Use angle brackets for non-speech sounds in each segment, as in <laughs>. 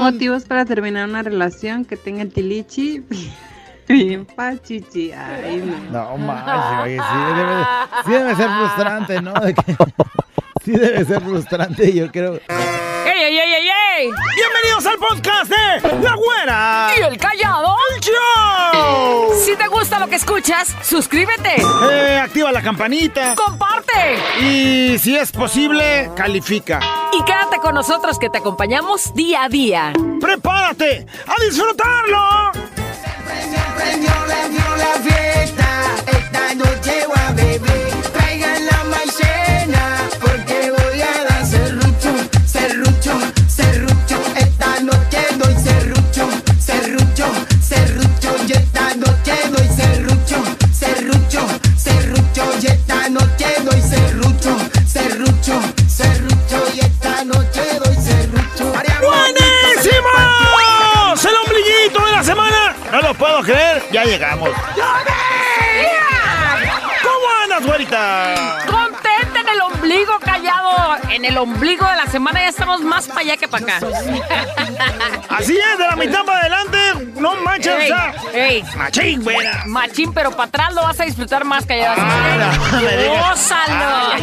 Motivos para terminar una relación que tenga el tilichi. <laughs> Bien pachichi. Ay, no. No, más, oye, sí debe, sí debe ser frustrante, ¿no? De que- <laughs> sí debe ser frustrante, yo creo. ¡Ey, ey, ey, ey, Bienvenidos al podcast de La Güera. ¿Y el callado? ¡El show! Si te gusta lo que escuchas, suscríbete, Eh, activa la campanita. comparte Y si es posible, califica. y quédate con nosotros que te acompañamos día a día. ¡Prepárate a disfrutarlo! La, dio la fiesta, serrucho, serrucho. Y esta noche doy serrucho, serrucho, serrucho. Y esta noche doy serrucho. ¡Buenísimo! ¡El ombliguito de la semana! No lo puedo creer, ya llegamos. ¿Cómo andas, güerita? Ombligo callado. En el ombligo de la semana ya estamos más para allá que para acá. <laughs> Así es, de la mitad para adelante, no manches, o Ey, sea, ey, machín, güera. machín, pero para atrás lo vas a disfrutar más callado. Ah, no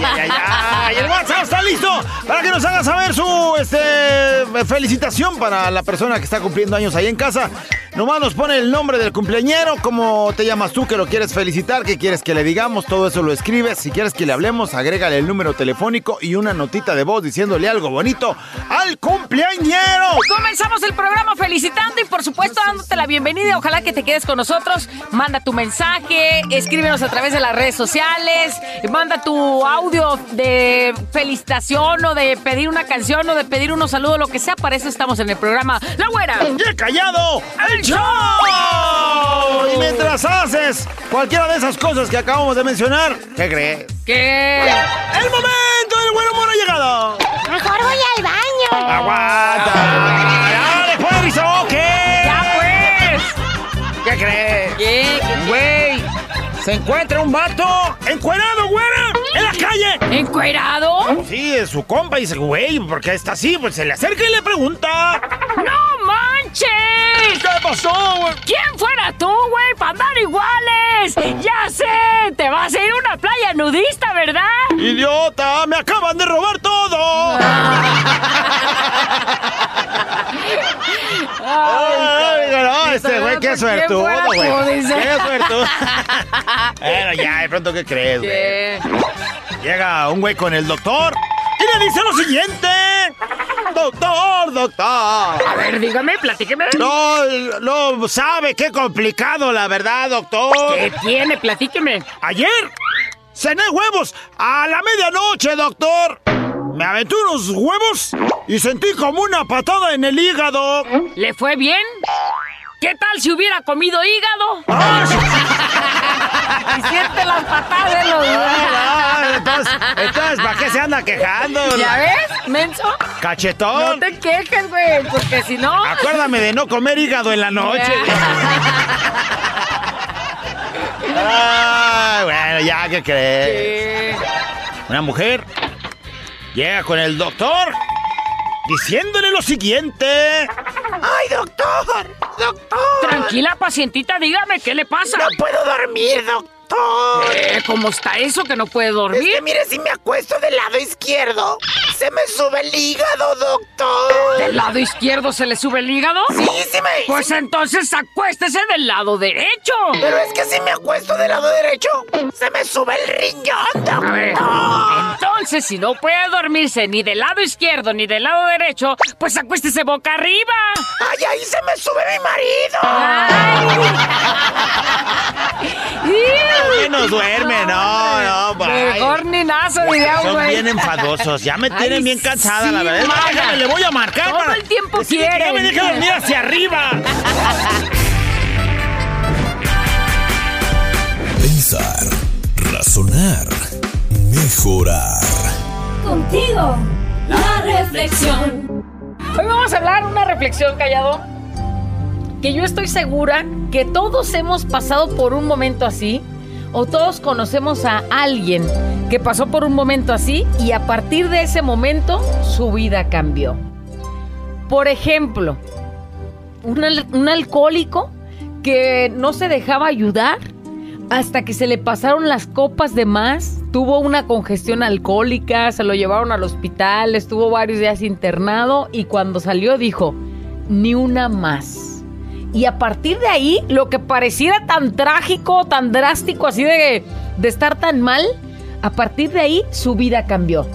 ay. El WhatsApp está listo para que nos haga saber su este, felicitación para la persona que está cumpliendo años ahí en casa. Nomás nos pone el nombre del cumpleañero, cómo te llamas tú, que lo quieres felicitar, qué quieres que le digamos, todo eso lo escribes. Si quieres que le hablemos, agrégale el número telefónico y una notita de voz diciéndole algo bonito al cumpleañero. Comenzamos el programa felicitando y por supuesto dándote la bienvenida. Ojalá que te quedes con nosotros. Manda tu mensaje, escríbenos a través de las redes sociales, manda tu audio de felicitación o de pedir una canción o de pedir unos saludos, lo que sea. Para eso estamos en el programa La Güera. ¡Ya callado! ¡El show! Y mientras haces cualquiera de esas cosas que acabamos de mencionar, ¿qué crees? ¿Qué? ¡El momento del buen humor ha llegado! Mejor voy al baño. ¡Aguanta! ¡Ya después avisó! ¿Qué? ¡Ya pues! ¿Qué crees? ¿Qué? Güey, se encuentra un vato encuerado, güera, en la calle. ¿Encuerado? Sí, es su compa y dice, güey, ¿por qué está así? Pues se le acerca y le pregunta. ¡No manches! ¿Qué pasó, güey? ¿Quién fuera tú, güey, para andar iguales? Ya sé, te vas a ir a una playa nudista, ¿verdad? ¡Idiota! ¡Me acaban de robar todo! Ay, no, este güey, qué suertudo, güey. Qué suertudo. <laughs> Bueno, ya, de pronto, ¿qué crees, güey? Llega un güey con el doctor y le dice lo siguiente. Doctor, doctor. A ver, dígame, platíqueme. No, no sabe qué complicado, la verdad, doctor. ¿Qué tiene? Platíqueme. Ayer cené huevos a la medianoche, doctor. Me aventé unos huevos y sentí como una patada en el hígado. ¿Le fue bien? ¿Qué tal si hubiera comido hígado? Y siente las patadas de los... Ah, entonces, entonces, ¿para qué se anda quejando? ¿Ya ves, menso? No Cachetón. te quejes, güey, porque si no... Acuérdame de no comer hígado en la noche. Ay, bueno, ya, ¿qué crees? Una mujer llega con el doctor diciéndole lo siguiente. ¡Ay, doctor! ¡Doctor! Tranquila, pacientita, dígame, ¿qué le pasa? No puedo dormir, doctor. Eh, ¿Cómo está eso que no puede Es dormir? que mire, si me acuesto del lado izquierdo, se me sube el hígado, doctor. ¿Del lado izquierdo se le sube el hígado? Sí, sí me... Pues entonces acuéstese del lado derecho. Pero es que si me acuesto del lado derecho, se me sube el riñón, A ver, doctor. entonces si no puede dormirse ni del lado izquierdo ni del lado derecho, pues acuéstese boca arriba. Ay, ahí se me sube mi marido. Que <laughs> <laughs> no duerme, no, no. Mejor ni nazo, diría un Son güey. bien enfadosos, ya me tienen Ay, bien cansada, sí, la verdad. Déjame, le voy a marcar Todo para... el tiempo que Ya me deja dormir hacia arriba. <laughs> Pensar, razonar, mejorar. Contigo, la reflexión. Hoy vamos a hablar una reflexión, callado. Que yo estoy segura que todos hemos pasado por un momento así. O todos conocemos a alguien que pasó por un momento así y a partir de ese momento su vida cambió. Por ejemplo, un, un alcohólico que no se dejaba ayudar hasta que se le pasaron las copas de más, tuvo una congestión alcohólica, se lo llevaron al hospital, estuvo varios días internado y cuando salió dijo, ni una más. Y a partir de ahí, lo que pareciera tan trágico, tan drástico, así de, de estar tan mal, a partir de ahí su vida cambió.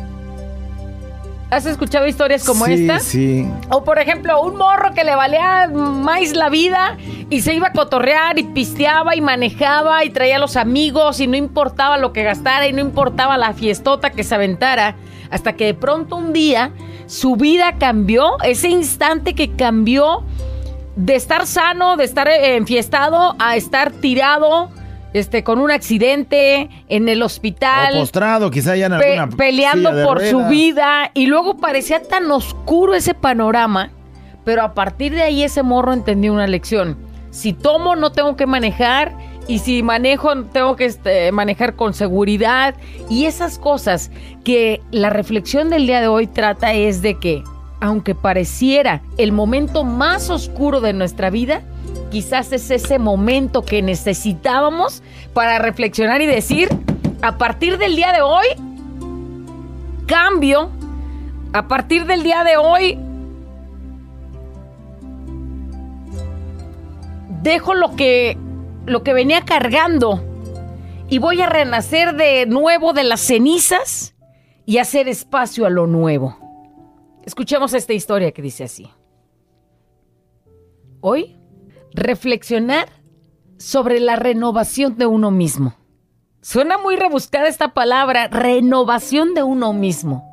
¿Has escuchado historias como sí, esta? Sí, O por ejemplo, un morro que le valía más la vida y se iba a cotorrear y pisteaba y manejaba y traía a los amigos y no importaba lo que gastara y no importaba la fiestota que se aventara. Hasta que de pronto un día su vida cambió, ese instante que cambió de estar sano, de estar eh, enfiestado, a estar tirado, este, con un accidente en el hospital. O postrado, quizá ya en pe- alguna peleando por su vida. Y luego parecía tan oscuro ese panorama, pero a partir de ahí ese morro entendió una lección. Si tomo no tengo que manejar y si manejo tengo que este, manejar con seguridad. Y esas cosas que la reflexión del día de hoy trata es de que aunque pareciera el momento más oscuro de nuestra vida, quizás es ese momento que necesitábamos para reflexionar y decir, a partir del día de hoy, cambio, a partir del día de hoy, dejo lo que, lo que venía cargando y voy a renacer de nuevo de las cenizas y hacer espacio a lo nuevo. Escuchemos esta historia que dice así. Hoy, reflexionar sobre la renovación de uno mismo. Suena muy rebuscada esta palabra, renovación de uno mismo.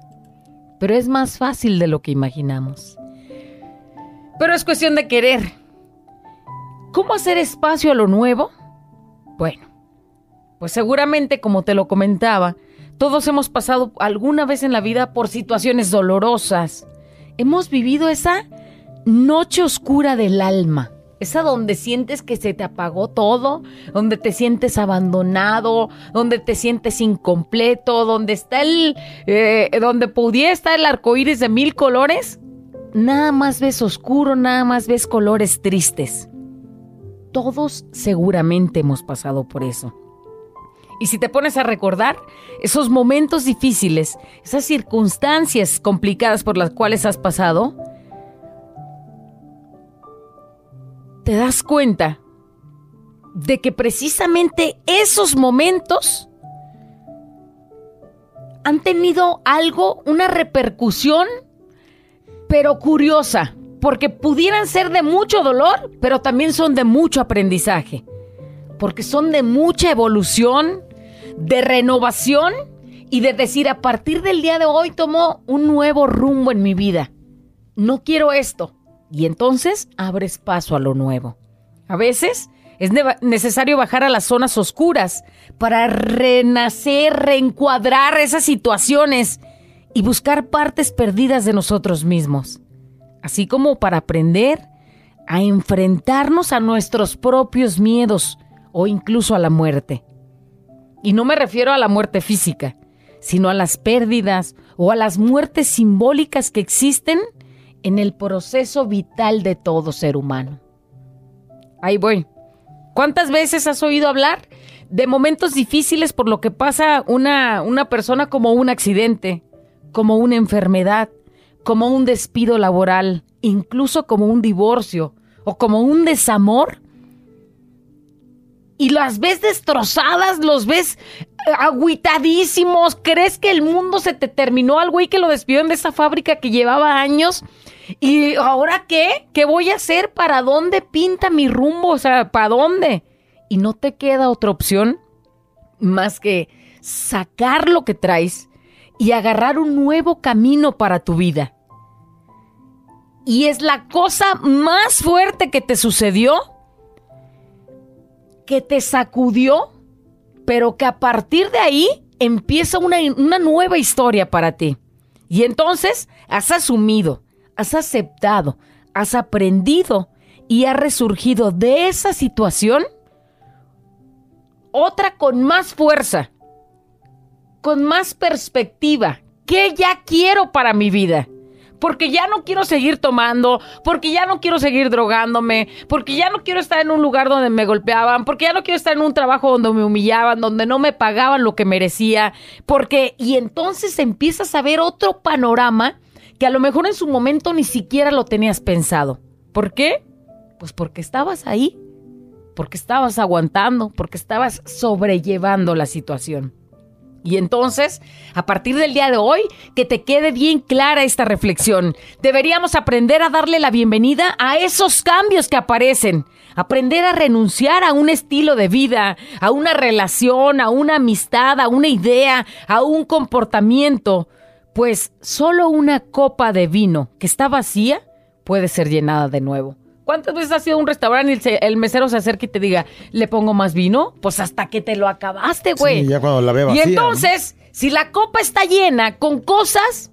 Pero es más fácil de lo que imaginamos. Pero es cuestión de querer. ¿Cómo hacer espacio a lo nuevo? Bueno, pues seguramente, como te lo comentaba, todos hemos pasado alguna vez en la vida por situaciones dolorosas. Hemos vivido esa noche oscura del alma. Esa donde sientes que se te apagó todo, donde te sientes abandonado, donde te sientes incompleto, donde está el, eh, donde pudiera estar el arco iris de mil colores. Nada más ves oscuro, nada más ves colores tristes. Todos seguramente hemos pasado por eso. Y si te pones a recordar esos momentos difíciles, esas circunstancias complicadas por las cuales has pasado, te das cuenta de que precisamente esos momentos han tenido algo, una repercusión, pero curiosa, porque pudieran ser de mucho dolor, pero también son de mucho aprendizaje, porque son de mucha evolución, de renovación y de decir a partir del día de hoy tomo un nuevo rumbo en mi vida. No quiero esto. Y entonces abres paso a lo nuevo. A veces es ne- necesario bajar a las zonas oscuras para renacer, reencuadrar esas situaciones y buscar partes perdidas de nosotros mismos. Así como para aprender a enfrentarnos a nuestros propios miedos o incluso a la muerte. Y no me refiero a la muerte física, sino a las pérdidas o a las muertes simbólicas que existen en el proceso vital de todo ser humano. Ahí voy. ¿Cuántas veces has oído hablar de momentos difíciles por lo que pasa una, una persona como un accidente, como una enfermedad, como un despido laboral, incluso como un divorcio o como un desamor? Y las ves destrozadas, los ves eh, agüitadísimos, crees que el mundo se te terminó al güey que lo despidieron de esa fábrica que llevaba años. ¿Y ahora qué? ¿Qué voy a hacer? ¿Para dónde pinta mi rumbo? O sea, ¿para dónde? Y no te queda otra opción más que sacar lo que traes y agarrar un nuevo camino para tu vida. Y es la cosa más fuerte que te sucedió que te sacudió, pero que a partir de ahí empieza una, una nueva historia para ti. Y entonces has asumido, has aceptado, has aprendido y has resurgido de esa situación otra con más fuerza, con más perspectiva. ¿Qué ya quiero para mi vida? Porque ya no quiero seguir tomando, porque ya no quiero seguir drogándome, porque ya no quiero estar en un lugar donde me golpeaban, porque ya no quiero estar en un trabajo donde me humillaban, donde no me pagaban lo que merecía, porque y entonces empiezas a ver otro panorama que a lo mejor en su momento ni siquiera lo tenías pensado. ¿Por qué? Pues porque estabas ahí, porque estabas aguantando, porque estabas sobrellevando la situación. Y entonces, a partir del día de hoy, que te quede bien clara esta reflexión. Deberíamos aprender a darle la bienvenida a esos cambios que aparecen. Aprender a renunciar a un estilo de vida, a una relación, a una amistad, a una idea, a un comportamiento. Pues solo una copa de vino que está vacía puede ser llenada de nuevo. ¿Cuántas veces has ido a un restaurante y el, se- el mesero se acerca y te diga, ¿le pongo más vino? Pues hasta que te lo acabaste, güey. Sí, ya cuando la ve Y vacía, ¿no? entonces, si la copa está llena con cosas,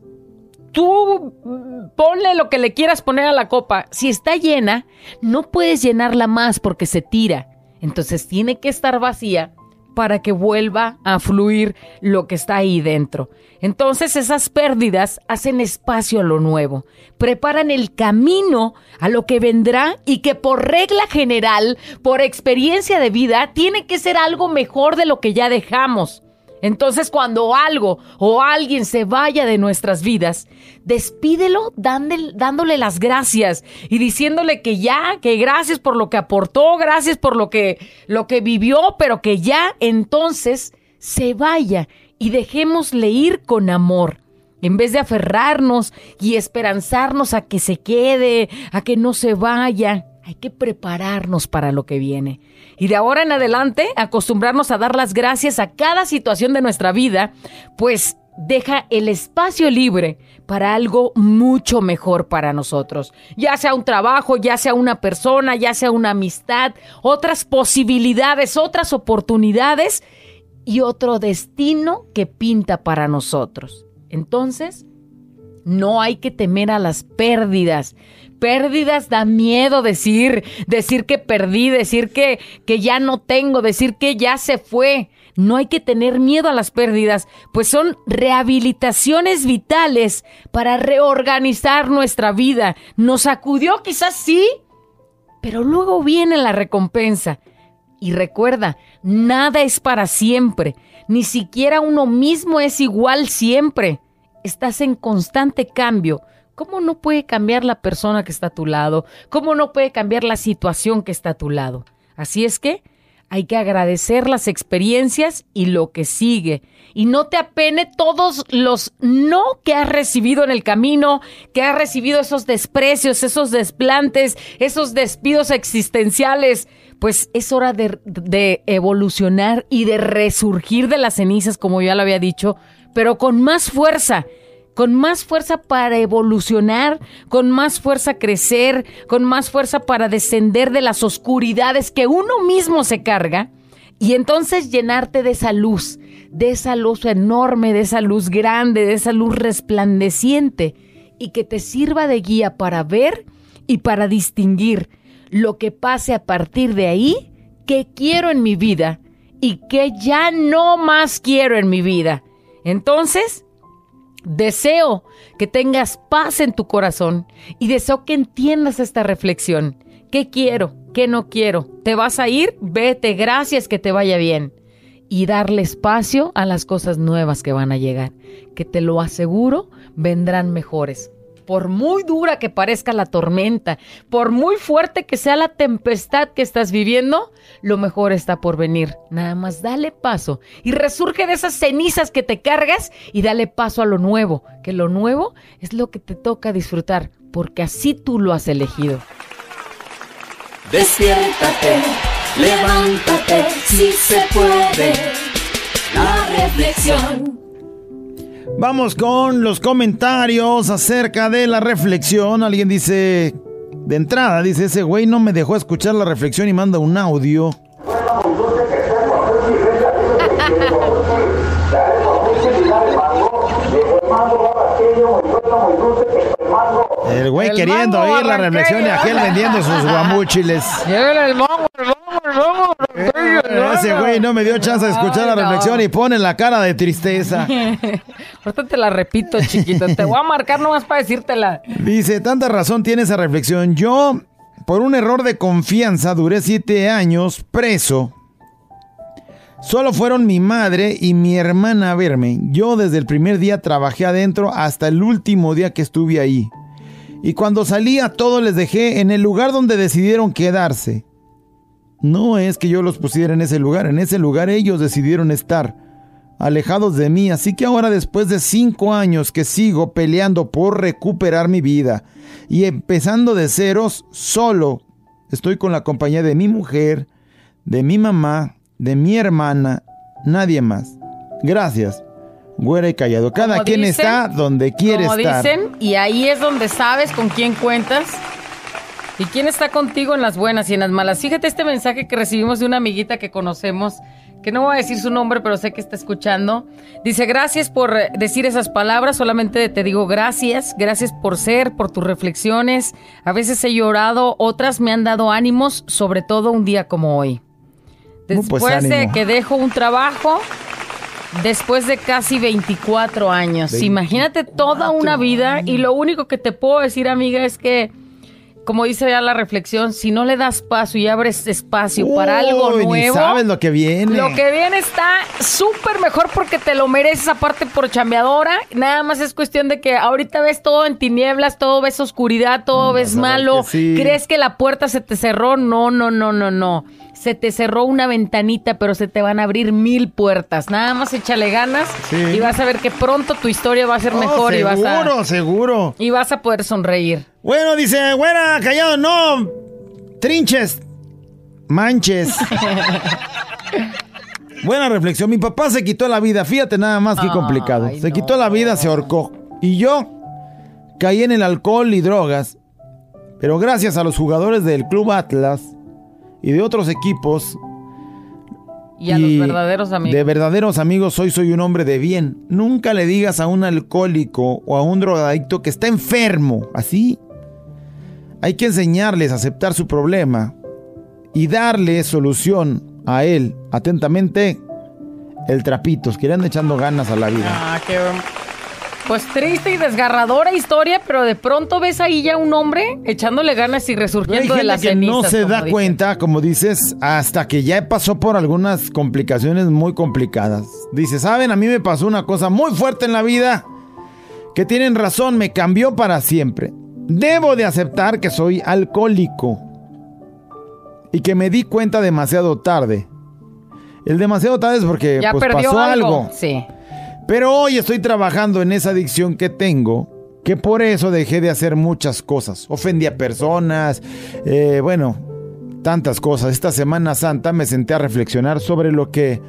tú mm, ponle lo que le quieras poner a la copa. Si está llena, no puedes llenarla más porque se tira. Entonces tiene que estar vacía para que vuelva a fluir lo que está ahí dentro. Entonces esas pérdidas hacen espacio a lo nuevo, preparan el camino a lo que vendrá y que por regla general, por experiencia de vida, tiene que ser algo mejor de lo que ya dejamos. Entonces cuando algo o alguien se vaya de nuestras vidas, despídelo dándole, las gracias y diciéndole que ya, que gracias por lo que aportó, gracias por lo que, lo que vivió, pero que ya entonces se vaya y dejémosle ir con amor. En vez de aferrarnos y esperanzarnos a que se quede, a que no se vaya, hay que prepararnos para lo que viene. Y de ahora en adelante, acostumbrarnos a dar las gracias a cada situación de nuestra vida, pues deja el espacio libre para algo mucho mejor para nosotros. Ya sea un trabajo, ya sea una persona, ya sea una amistad, otras posibilidades, otras oportunidades y otro destino que pinta para nosotros. Entonces, no hay que temer a las pérdidas. Pérdidas da miedo decir, decir que perdí, decir que, que ya no tengo, decir que ya se fue. No hay que tener miedo a las pérdidas, pues son rehabilitaciones vitales para reorganizar nuestra vida. Nos sacudió quizás sí, pero luego viene la recompensa. Y recuerda, nada es para siempre, ni siquiera uno mismo es igual siempre. Estás en constante cambio. ¿Cómo no puede cambiar la persona que está a tu lado? ¿Cómo no puede cambiar la situación que está a tu lado? Así es que hay que agradecer las experiencias y lo que sigue. Y no te apene todos los no que has recibido en el camino, que has recibido esos desprecios, esos desplantes, esos despidos existenciales. Pues es hora de, de evolucionar y de resurgir de las cenizas, como ya lo había dicho, pero con más fuerza con más fuerza para evolucionar, con más fuerza crecer, con más fuerza para descender de las oscuridades que uno mismo se carga y entonces llenarte de esa luz, de esa luz enorme, de esa luz grande, de esa luz resplandeciente y que te sirva de guía para ver y para distinguir lo que pase a partir de ahí, que quiero en mi vida y que ya no más quiero en mi vida. Entonces, Deseo que tengas paz en tu corazón y deseo que entiendas esta reflexión. ¿Qué quiero? ¿Qué no quiero? ¿Te vas a ir? Vete, gracias, que te vaya bien. Y darle espacio a las cosas nuevas que van a llegar, que te lo aseguro, vendrán mejores. Por muy dura que parezca la tormenta, por muy fuerte que sea la tempestad que estás viviendo, lo mejor está por venir. Nada más dale paso y resurge de esas cenizas que te cargas y dale paso a lo nuevo, que lo nuevo es lo que te toca disfrutar, porque así tú lo has elegido. Despiértate, levántate, si se puede. La reflexión. Vamos con los comentarios acerca de la reflexión. Alguien dice, de entrada, dice, ese güey no me dejó escuchar la reflexión y manda un audio. El güey El queriendo oír la reflexión y aquel vendiendo sus guamúchiles. <laughs> Llévele el mongo, el mongo, el mongo, ese güey no me dio chance de escuchar la no. reflexión y pone la cara de tristeza. <laughs> Ahorita te la repito, chiquito. Te voy a marcar nomás para decírtela. Dice, tanta razón tiene esa reflexión. Yo, por un error de confianza, duré siete años preso. Solo fueron mi madre y mi hermana a verme. Yo desde el primer día trabajé adentro hasta el último día que estuve ahí. Y cuando salí a todos les dejé en el lugar donde decidieron quedarse. No es que yo los pusiera en ese lugar, en ese lugar ellos decidieron estar, alejados de mí. Así que ahora después de cinco años que sigo peleando por recuperar mi vida y empezando de ceros, solo estoy con la compañía de mi mujer, de mi mamá, de mi hermana, nadie más. Gracias, güera y callado. Cada Como quien dicen- está donde quiere Como estar. dicen, y ahí es donde sabes con quién cuentas y quién está contigo en las buenas y en las malas. Fíjate este mensaje que recibimos de una amiguita que conocemos, que no voy a decir su nombre, pero sé que está escuchando. Dice, gracias por eh, decir esas palabras, solamente te digo gracias, gracias por ser, por tus reflexiones. A veces he llorado, otras me han dado ánimos, sobre todo un día como hoy. Uh, pues, Después de que dejo un trabajo, después de casi 24 años. Imagínate toda una vida y lo único que te puedo decir, amiga, es que, como dice ya la reflexión, si no le das paso y abres espacio para algo ni nuevo, sabes lo que viene. lo que viene está súper mejor porque te lo mereces aparte por chambeadora. Nada más es cuestión de que ahorita ves todo en tinieblas, todo ves oscuridad, todo ves a ver malo. que sí. ¿Crees que la puerta se te cerró? No, no, no, no, no. Se te cerró una ventanita, pero se te van a abrir mil puertas. Nada más échale ganas Sí. y vas a ver que pronto tu historia va a ser Oh, mejor y vas seguro, a seguro. y vas a poder sonreír. Bueno, dice, güera, callado, no. Trinches. Manches. <laughs> Buena reflexión. Mi papá se quitó la vida. Fíjate nada más que Ay, complicado. Se no. quitó la vida, se ahorcó. Y yo caí en el alcohol y drogas. Pero gracias a los jugadores del Club Atlas y de otros equipos. Y a los verdaderos amigos. De verdaderos amigos, hoy soy un hombre de bien. Nunca le digas a un alcohólico o a un drogadicto que está enfermo. Así. Hay que enseñarles a aceptar su problema y darle solución a él. Atentamente, el Trapitos, que le anda echando ganas a la vida. Ah, qué... Pues triste y desgarradora historia, pero de pronto ves ahí ya un hombre echándole ganas y resurgiendo de las que cenizas. no se da cuenta, como dices, hasta que ya pasó por algunas complicaciones muy complicadas. Dice, ¿saben? A mí me pasó una cosa muy fuerte en la vida que tienen razón, me cambió para siempre. Debo de aceptar que soy alcohólico y que me di cuenta demasiado tarde. El demasiado tarde es porque Ya pues, pasó algo. algo. Sí. Pero hoy estoy trabajando en esa adicción que tengo, que por eso dejé de hacer muchas cosas. Ofendí a personas, eh, bueno, tantas cosas. Esta Semana Santa me senté a reflexionar sobre lo que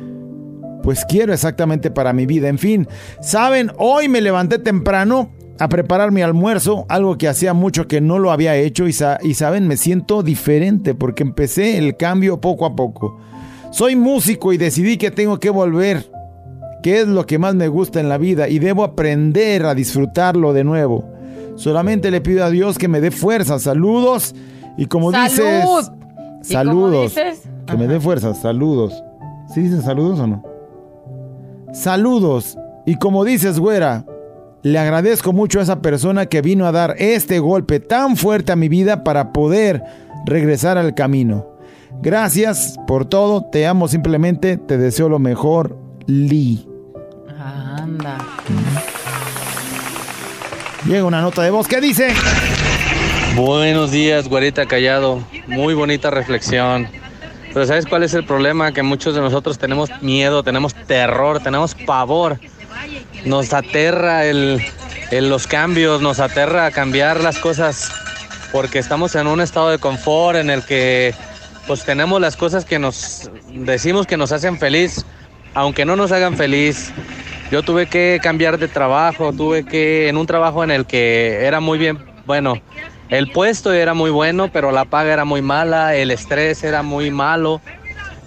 pues quiero exactamente para mi vida. En fin, saben, hoy me levanté temprano a preparar mi almuerzo, algo que hacía mucho que no lo había hecho y, sa- y saben, me siento diferente porque empecé el cambio poco a poco. Soy músico y decidí que tengo que volver que es lo que más me gusta en la vida y debo aprender a disfrutarlo de nuevo. Solamente le pido a Dios que me dé fuerza, saludos y como ¡Salud! dices, ¿Y cómo saludos, dices? que me dé fuerza, saludos. ¿Sí dicen saludos o no? Saludos y como dices, güera, le agradezco mucho a esa persona que vino a dar este golpe tan fuerte a mi vida para poder regresar al camino. Gracias por todo, te amo simplemente, te deseo lo mejor, Lee. Anda. Llega una nota de voz que dice. Buenos días, güerita callado. Muy bonita reflexión. Pero ¿sabes cuál es el problema? Que muchos de nosotros tenemos miedo, tenemos terror, tenemos pavor. Nos aterra el, el- los cambios, nos aterra cambiar las cosas porque estamos en un estado de confort en el que pues tenemos las cosas que nos decimos que nos hacen feliz, aunque no nos hagan feliz. Yo tuve que cambiar de trabajo, tuve que, en un trabajo en el que era muy bien, bueno, el puesto era muy bueno, pero la paga era muy mala, el estrés era muy malo.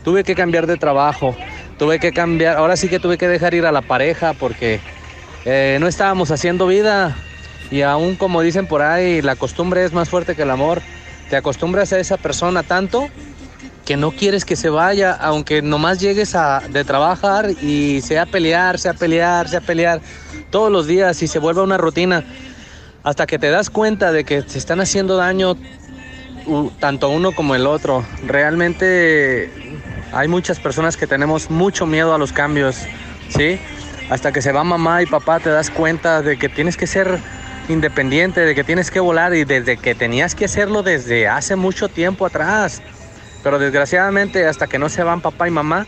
Tuve que cambiar de trabajo, tuve que cambiar, ahora sí que tuve que dejar ir a la pareja porque eh, no estábamos haciendo vida y aún como dicen por ahí, la costumbre es más fuerte que el amor. Te acostumbras a esa persona tanto que no quieres que se vaya, aunque nomás llegues a, de trabajar y sea pelear, sea pelear, sea pelear todos los días y se vuelva una rutina, hasta que te das cuenta de que se están haciendo daño tanto uno como el otro. Realmente hay muchas personas que tenemos mucho miedo a los cambios, ¿sí? Hasta que se va mamá y papá te das cuenta de que tienes que ser independiente, de que tienes que volar y desde que tenías que hacerlo desde hace mucho tiempo atrás. Pero desgraciadamente hasta que no se van papá y mamá,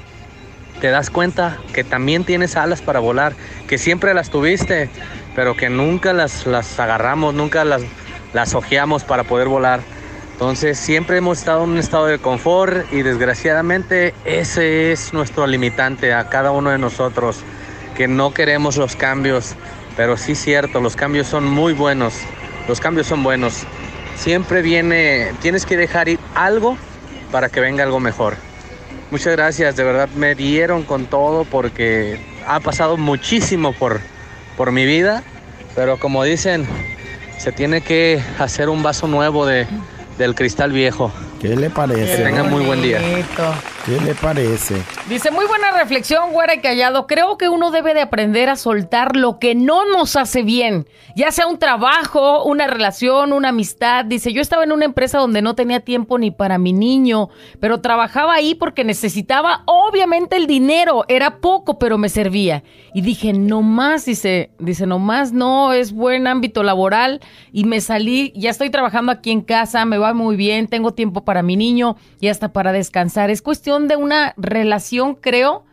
te das cuenta que también tienes alas para volar, que siempre las tuviste, pero que nunca las, las agarramos, nunca las, las ojeamos para poder volar. Entonces siempre hemos estado en un estado de confort y desgraciadamente ese es nuestro limitante a cada uno de nosotros, que no queremos los cambios, pero sí cierto, los cambios son muy buenos, los cambios son buenos. Siempre viene, tienes que dejar ir algo para que venga algo mejor. Muchas gracias, de verdad me dieron con todo porque ha pasado muchísimo por, por mi vida, pero como dicen, se tiene que hacer un vaso nuevo de, del cristal viejo. ¿Qué le parece? Que tengan muy buen día. ¿Qué le parece? Dice, muy buena reflexión, güera y callado. Creo que uno debe de aprender a soltar lo que no nos hace bien, ya sea un trabajo, una relación, una amistad. Dice, yo estaba en una empresa donde no tenía tiempo ni para mi niño, pero trabajaba ahí porque necesitaba, obviamente, el dinero. Era poco, pero me servía. Y dije, no más, dice, dice, no más, no, es buen ámbito laboral. Y me salí, ya estoy trabajando aquí en casa, me va muy bien, tengo tiempo para mi niño y hasta para descansar. Es cuestión de una relación, creo.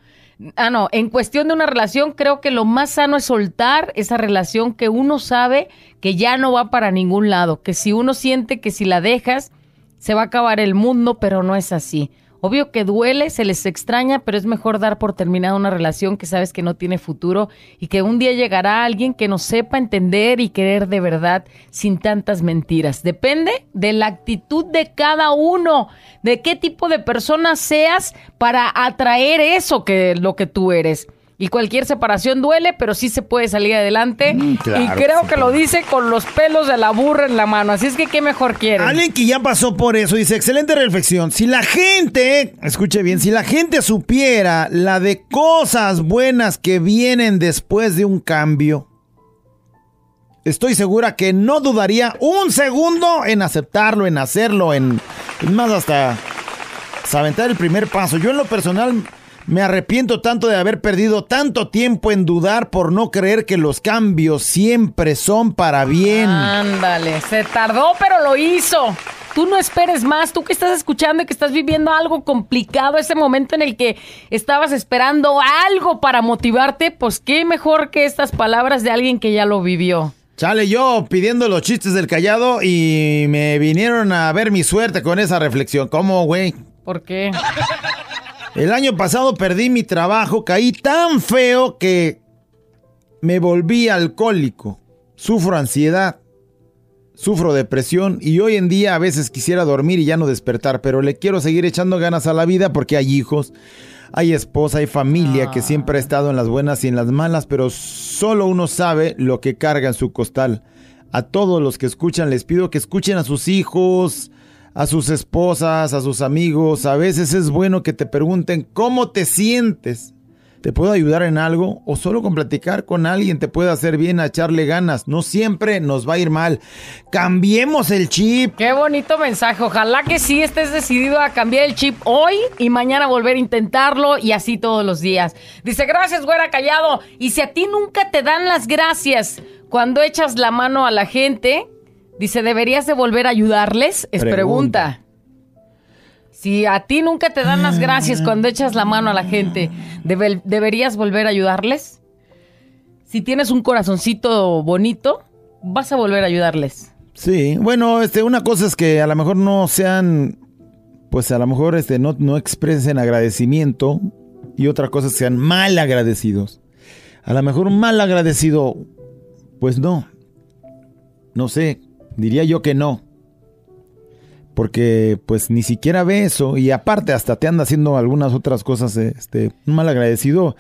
Ah, no, en cuestión de una relación, creo que lo más sano es soltar esa relación que uno sabe que ya no va para ningún lado, que si uno siente que si la dejas, se va a acabar el mundo, pero no es así. Obvio que duele, se les extraña, pero es mejor dar por terminada una relación que sabes que no tiene futuro y que un día llegará alguien que nos sepa entender y querer de verdad sin tantas mentiras. Depende de la actitud de cada uno, de qué tipo de persona seas para atraer eso que lo que tú eres. Y cualquier separación duele, pero sí se puede salir adelante. claro y creo que lo dice con los pelos de la burra en la mano. Así es que, ¿qué mejor quieren? Alguien que ya pasó por eso dice, excelente reflexión. Si la gente, escuche bien, si la gente supiera la de cosas buenas que vienen después de un cambio, estoy segura que no dudaría un segundo en aceptarlo, en hacerlo, en más hasta pues, aventar el primer paso. Yo en lo personal me arrepiento tanto de haber perdido tanto tiempo en dudar por no creer que los cambios siempre son para bien. Ándale, se tardó, pero lo hizo. Tú no esperes más, tú que estás escuchando y que estás viviendo algo complicado, ese momento en el que estabas esperando algo para motivarte, pues qué mejor que estas palabras de alguien que ya lo vivió. Chale, yo pidiendo los chistes del callado y me vinieron a ver mi suerte con esa reflexión. ¿Cómo, güey? ¿Por qué? <laughs> El año pasado perdí mi trabajo, caí tan feo que me volví alcohólico. Sufro ansiedad, sufro depresión y hoy en día a veces quisiera dormir y ya no despertar, pero le quiero seguir echando ganas a la vida porque hay hijos, hay esposa, hay familia que siempre ha estado en las buenas y en las malas, pero solo uno sabe lo que carga en su costal. A todos los que escuchan les pido que escuchen a sus hijos, a sus esposas, a sus amigos. A veces es bueno que te pregunten cómo te sientes. ¿Te puedo ayudar en algo? O solo con platicar con alguien te puede hacer bien a echarle ganas. No siempre nos va a ir mal. Cambiemos el chip. Qué bonito mensaje. Ojalá que sí estés decidido a cambiar el chip hoy y mañana volver a intentarlo y así todos los días. Dice, gracias, güera callado. Y si a ti nunca te dan las gracias cuando echas la mano a la gente, dice, ¿deberías de volver a ayudarles? Es pregunta. Pregunta. Si a ti nunca te dan las gracias cuando echas la mano a la gente, ¿debe- ¿deberías volver a ayudarles? Si tienes un corazoncito bonito, vas a volver a ayudarles. Sí, bueno, este, una cosa es que a lo mejor no sean, pues a lo mejor este, no, no expresen agradecimiento y otra cosa es que sean mal agradecidos. A lo mejor mal agradecido, pues no. No sé, diría yo que no. Porque pues ni siquiera ve eso y aparte hasta te anda haciendo algunas otras cosas, este, un mal agradecido,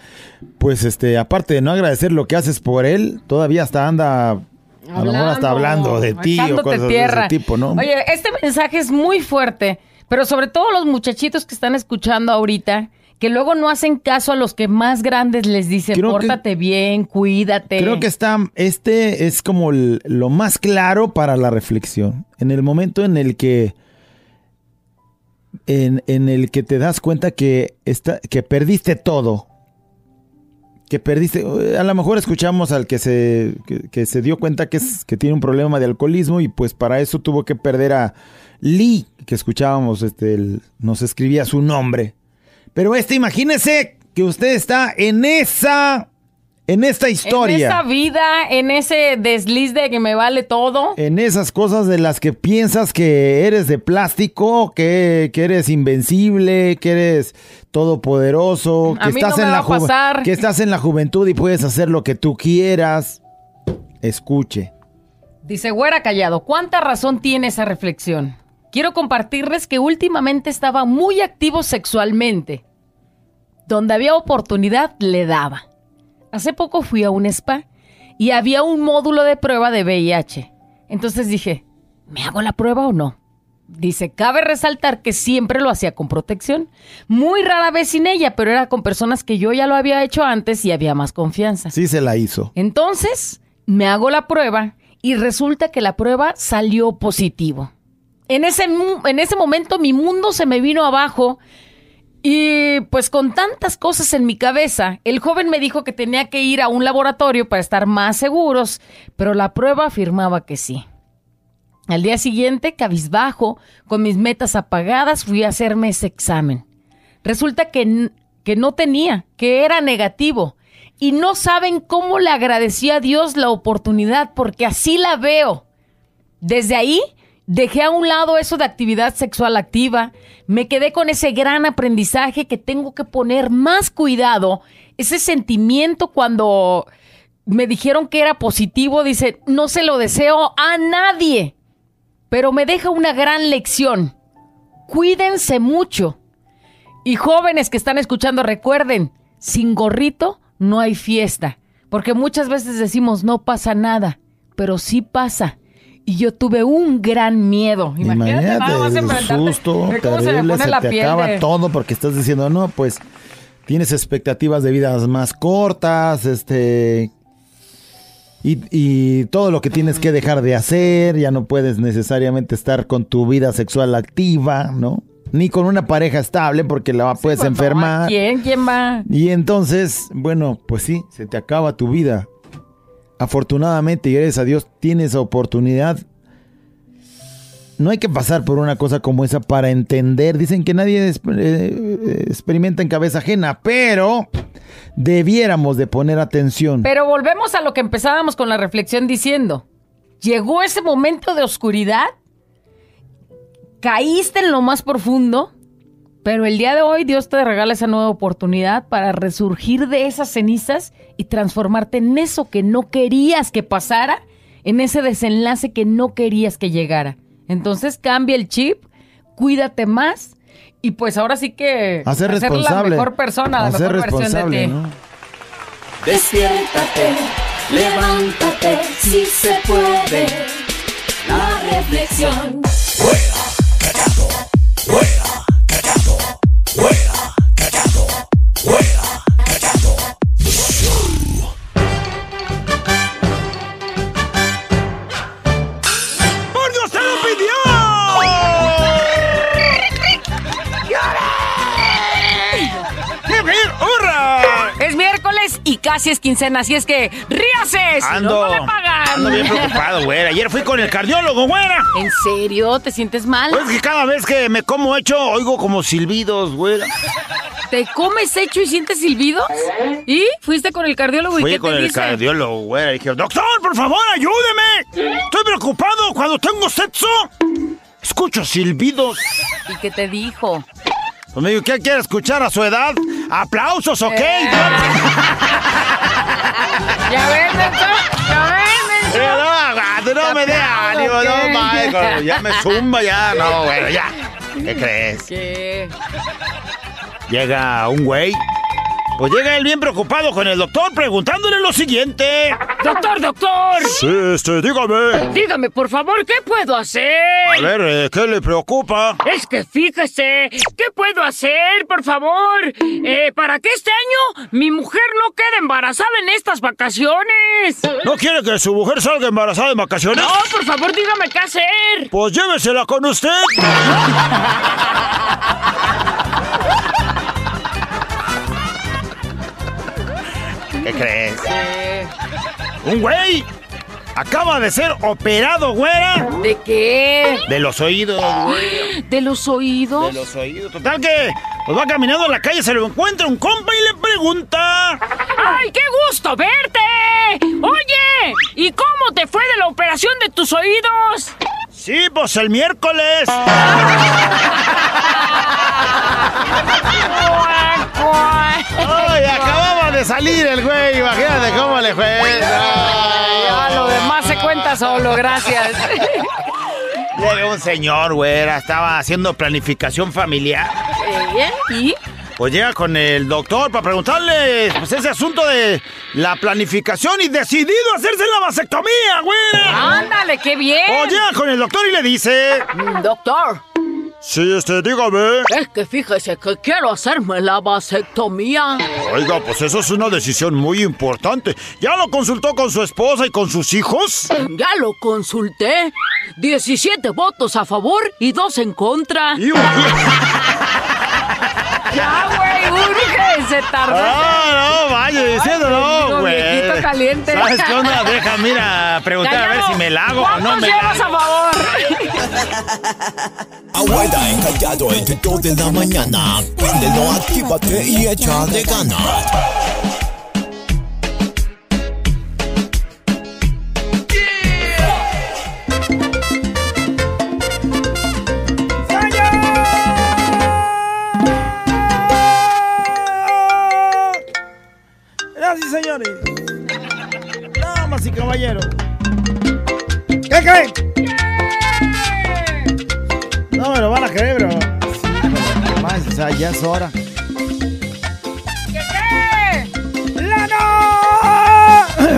pues este, aparte de no agradecer lo que haces por él, todavía hasta anda a lo mejor hasta hablando de ti o cosas tierra. de ese tipo, ¿no? Oye, este mensaje es muy fuerte. Pero sobre todo los muchachitos que están escuchando ahorita, que luego no hacen caso a los que más grandes les dicen, Creo que- pórtate bien, cuídate. Creo que está, este es como el- lo más claro para la reflexión. En el momento en el que, en, en el que te das cuenta que, está, que perdiste todo. Que perdiste, a lo mejor escuchamos al que se, que, que se dio cuenta que, es, que tiene un problema de alcoholismo y pues para eso tuvo que perder a Lee, que escuchábamos, este, el- nos escribía su nombre. Pero este, imagínese que usted está en esa, en esta historia. En esa vida, en ese desliz de que me vale todo. en esas cosas de las que piensas que eres de plástico, que, que eres invencible, que eres todopoderoso, que estás no en la ju- pasar. que estás en la juventud y puedes hacer lo que tú quieras. Escuche. Dice Güera Callado, ¿cuánta razón tiene esa reflexión? Quiero compartirles que últimamente estaba muy activo sexualmente. Donde había oportunidad, le daba. Hace poco fui a un spa y había un módulo de prueba de VIH. Entonces dije, ¿me hago la prueba o no? Dice, cabe resaltar que siempre lo hacía con protección. Muy rara vez sin ella, pero era con personas que yo ya lo había hecho antes y había más confianza. Sí se la hizo. Entonces, me hago la prueba y resulta que la prueba salió positivo. En ese, en ese momento mi mundo se me vino abajo y pues con tantas cosas en mi cabeza, el joven me dijo que tenía que ir a un laboratorio para estar más seguros, pero la prueba afirmaba que sí. Al día siguiente, cabizbajo, con mis metas apagadas, fui a hacerme ese examen. Resulta que, que no tenía, que era negativo. Y no saben cómo le agradecí a Dios la oportunidad, porque así la veo. Desde ahí dejé a un lado eso de actividad sexual activa, me quedé con ese gran aprendizaje que tengo que poner más cuidado, ese sentimiento cuando me dijeron que era positivo, dice, no se lo deseo a nadie, pero me deja una gran lección. Cuídense mucho. Y jóvenes que están escuchando, recuerden, sin gorrito no hay fiesta, porque muchas veces decimos no pasa nada, pero sí pasa. Y yo tuve un gran miedo. Imagínate, nada más enfrentarte. susto se terrible, se, te piel acaba de- todo porque estás diciendo, no, pues tienes expectativas de vidas más cortas, este... Y, y todo lo que tienes que dejar de hacer, ya no puedes necesariamente estar con tu vida sexual activa, ¿no? Ni con una pareja estable porque la puedes Pues no, enfermar. ¿Quién? ¿Quién va? Y entonces, bueno, pues sí, se te acaba tu vida. Afortunadamente, y gracias a Dios, tienes oportunidad. No hay que pasar por una cosa como esa para entender. Dicen que nadie es- eh, experimenta en cabeza ajena, pero debiéramos de poner atención. Pero volvemos a lo que empezábamos con la reflexión diciendo. Llegó ese momento de oscuridad, caíste en lo más profundo, pero el día de hoy Dios te regala esa nueva oportunidad para resurgir de esas cenizas y transformarte en eso que no querías que pasara, en ese desenlace que no querías que llegara. Entonces cambia el chip, cuídate más y pues ahora sí que a ser la responsable. mejor persona, la a ser mejor versión de responsable, ti. ¿no? Despiértate, levántate, si se puede. La reflexión. Y casi es quincena, así es que ríase, si Ando, no, no le pagan. ando bien preocupado, güera. Ayer fui con el cardiólogo, güera. ¿En serio? ¿Te sientes mal? Pues que cada vez que me como hecho, oigo como silbidos, güera. ¿Te comes hecho y sientes silbidos? ¿Y? ¿Fuiste con el cardiólogo y Fui qué con te el dice? cardiólogo, güera. Y dije, doctor, por favor, ayúdeme. Estoy preocupado cuando tengo sexo. Escucho silbidos. ¿Y qué te dijo? Pues me dijo, ¿qué quiere escuchar a su edad? ¿Aplausos o qué? Eh. ¿Ya ves, <laughs> Mencho? ¿Ya ves, Eh, Mencho? no, aguante, no me dé ánimo, no. Michael. Ya me zumba, ya. No, bueno, ya. ¿Qué crees? ¿Qué? Llega un güey Pues llega él bien preocupado con el doctor preguntándole lo siguiente. Doctor, doctor. Sí, este, dígame. Dígame, por favor, ¿qué puedo hacer? A ver, eh, ¿qué le preocupa? Es que fíjese, ¿qué puedo hacer, por favor? Eh, para que este año mi mujer no quede embarazada en estas vacaciones. ¿No quiere que su mujer salga embarazada en vacaciones? No, por favor, dígame qué hacer. Pues llévesela con usted. <laughs> ¿Qué crees? Un güey acaba de ser operado, güera. ¿De qué? De los oídos, güey. <gasps> ¿De los oídos? De los oídos. Total que pues va caminando en la calle, se lo encuentra un compa y le pregunta. ¡Ay, qué gusto verte! Oye, ¿y cómo te fue de la operación de tus oídos? Sí, pues el miércoles. <laughs> Ay, de salir el güey, imagínate cómo le fue. Ya, lo demás se cuenta solo, gracias. <laughs> Llega un señor, güera, estaba haciendo planificación familiar. ¿Eh? ¿Y? Pues llega con el doctor para preguntarle pues, ese asunto de la planificación y decidido hacerse la vasectomía, güera. Ándale, qué bien. Pues llega con el doctor y le dice... Doctor, Sí, este, dígame. es que fíjese que quiero hacerme la vasectomía. Oiga, pues eso es una decisión muy importante. ¿Ya lo consultó con su esposa y con sus hijos? Ya lo consulté. 17 votos a favor y 2 en contra. Y un- Ya, güey, urge, se tardó. Ah, no, vaya diciendo Ay, no, digo, güey. viejito caliente. ¿Sabes qué onda? Deja, mira, preguntar a ver si me la hago o no ¿Cuántos me la llevas a hago. favor? <laughs> Abuela encallado entre 2 de la mañana. Préndelo, actívate y échale ganas. Ya es hora. ¿Qué qué? ¡La no!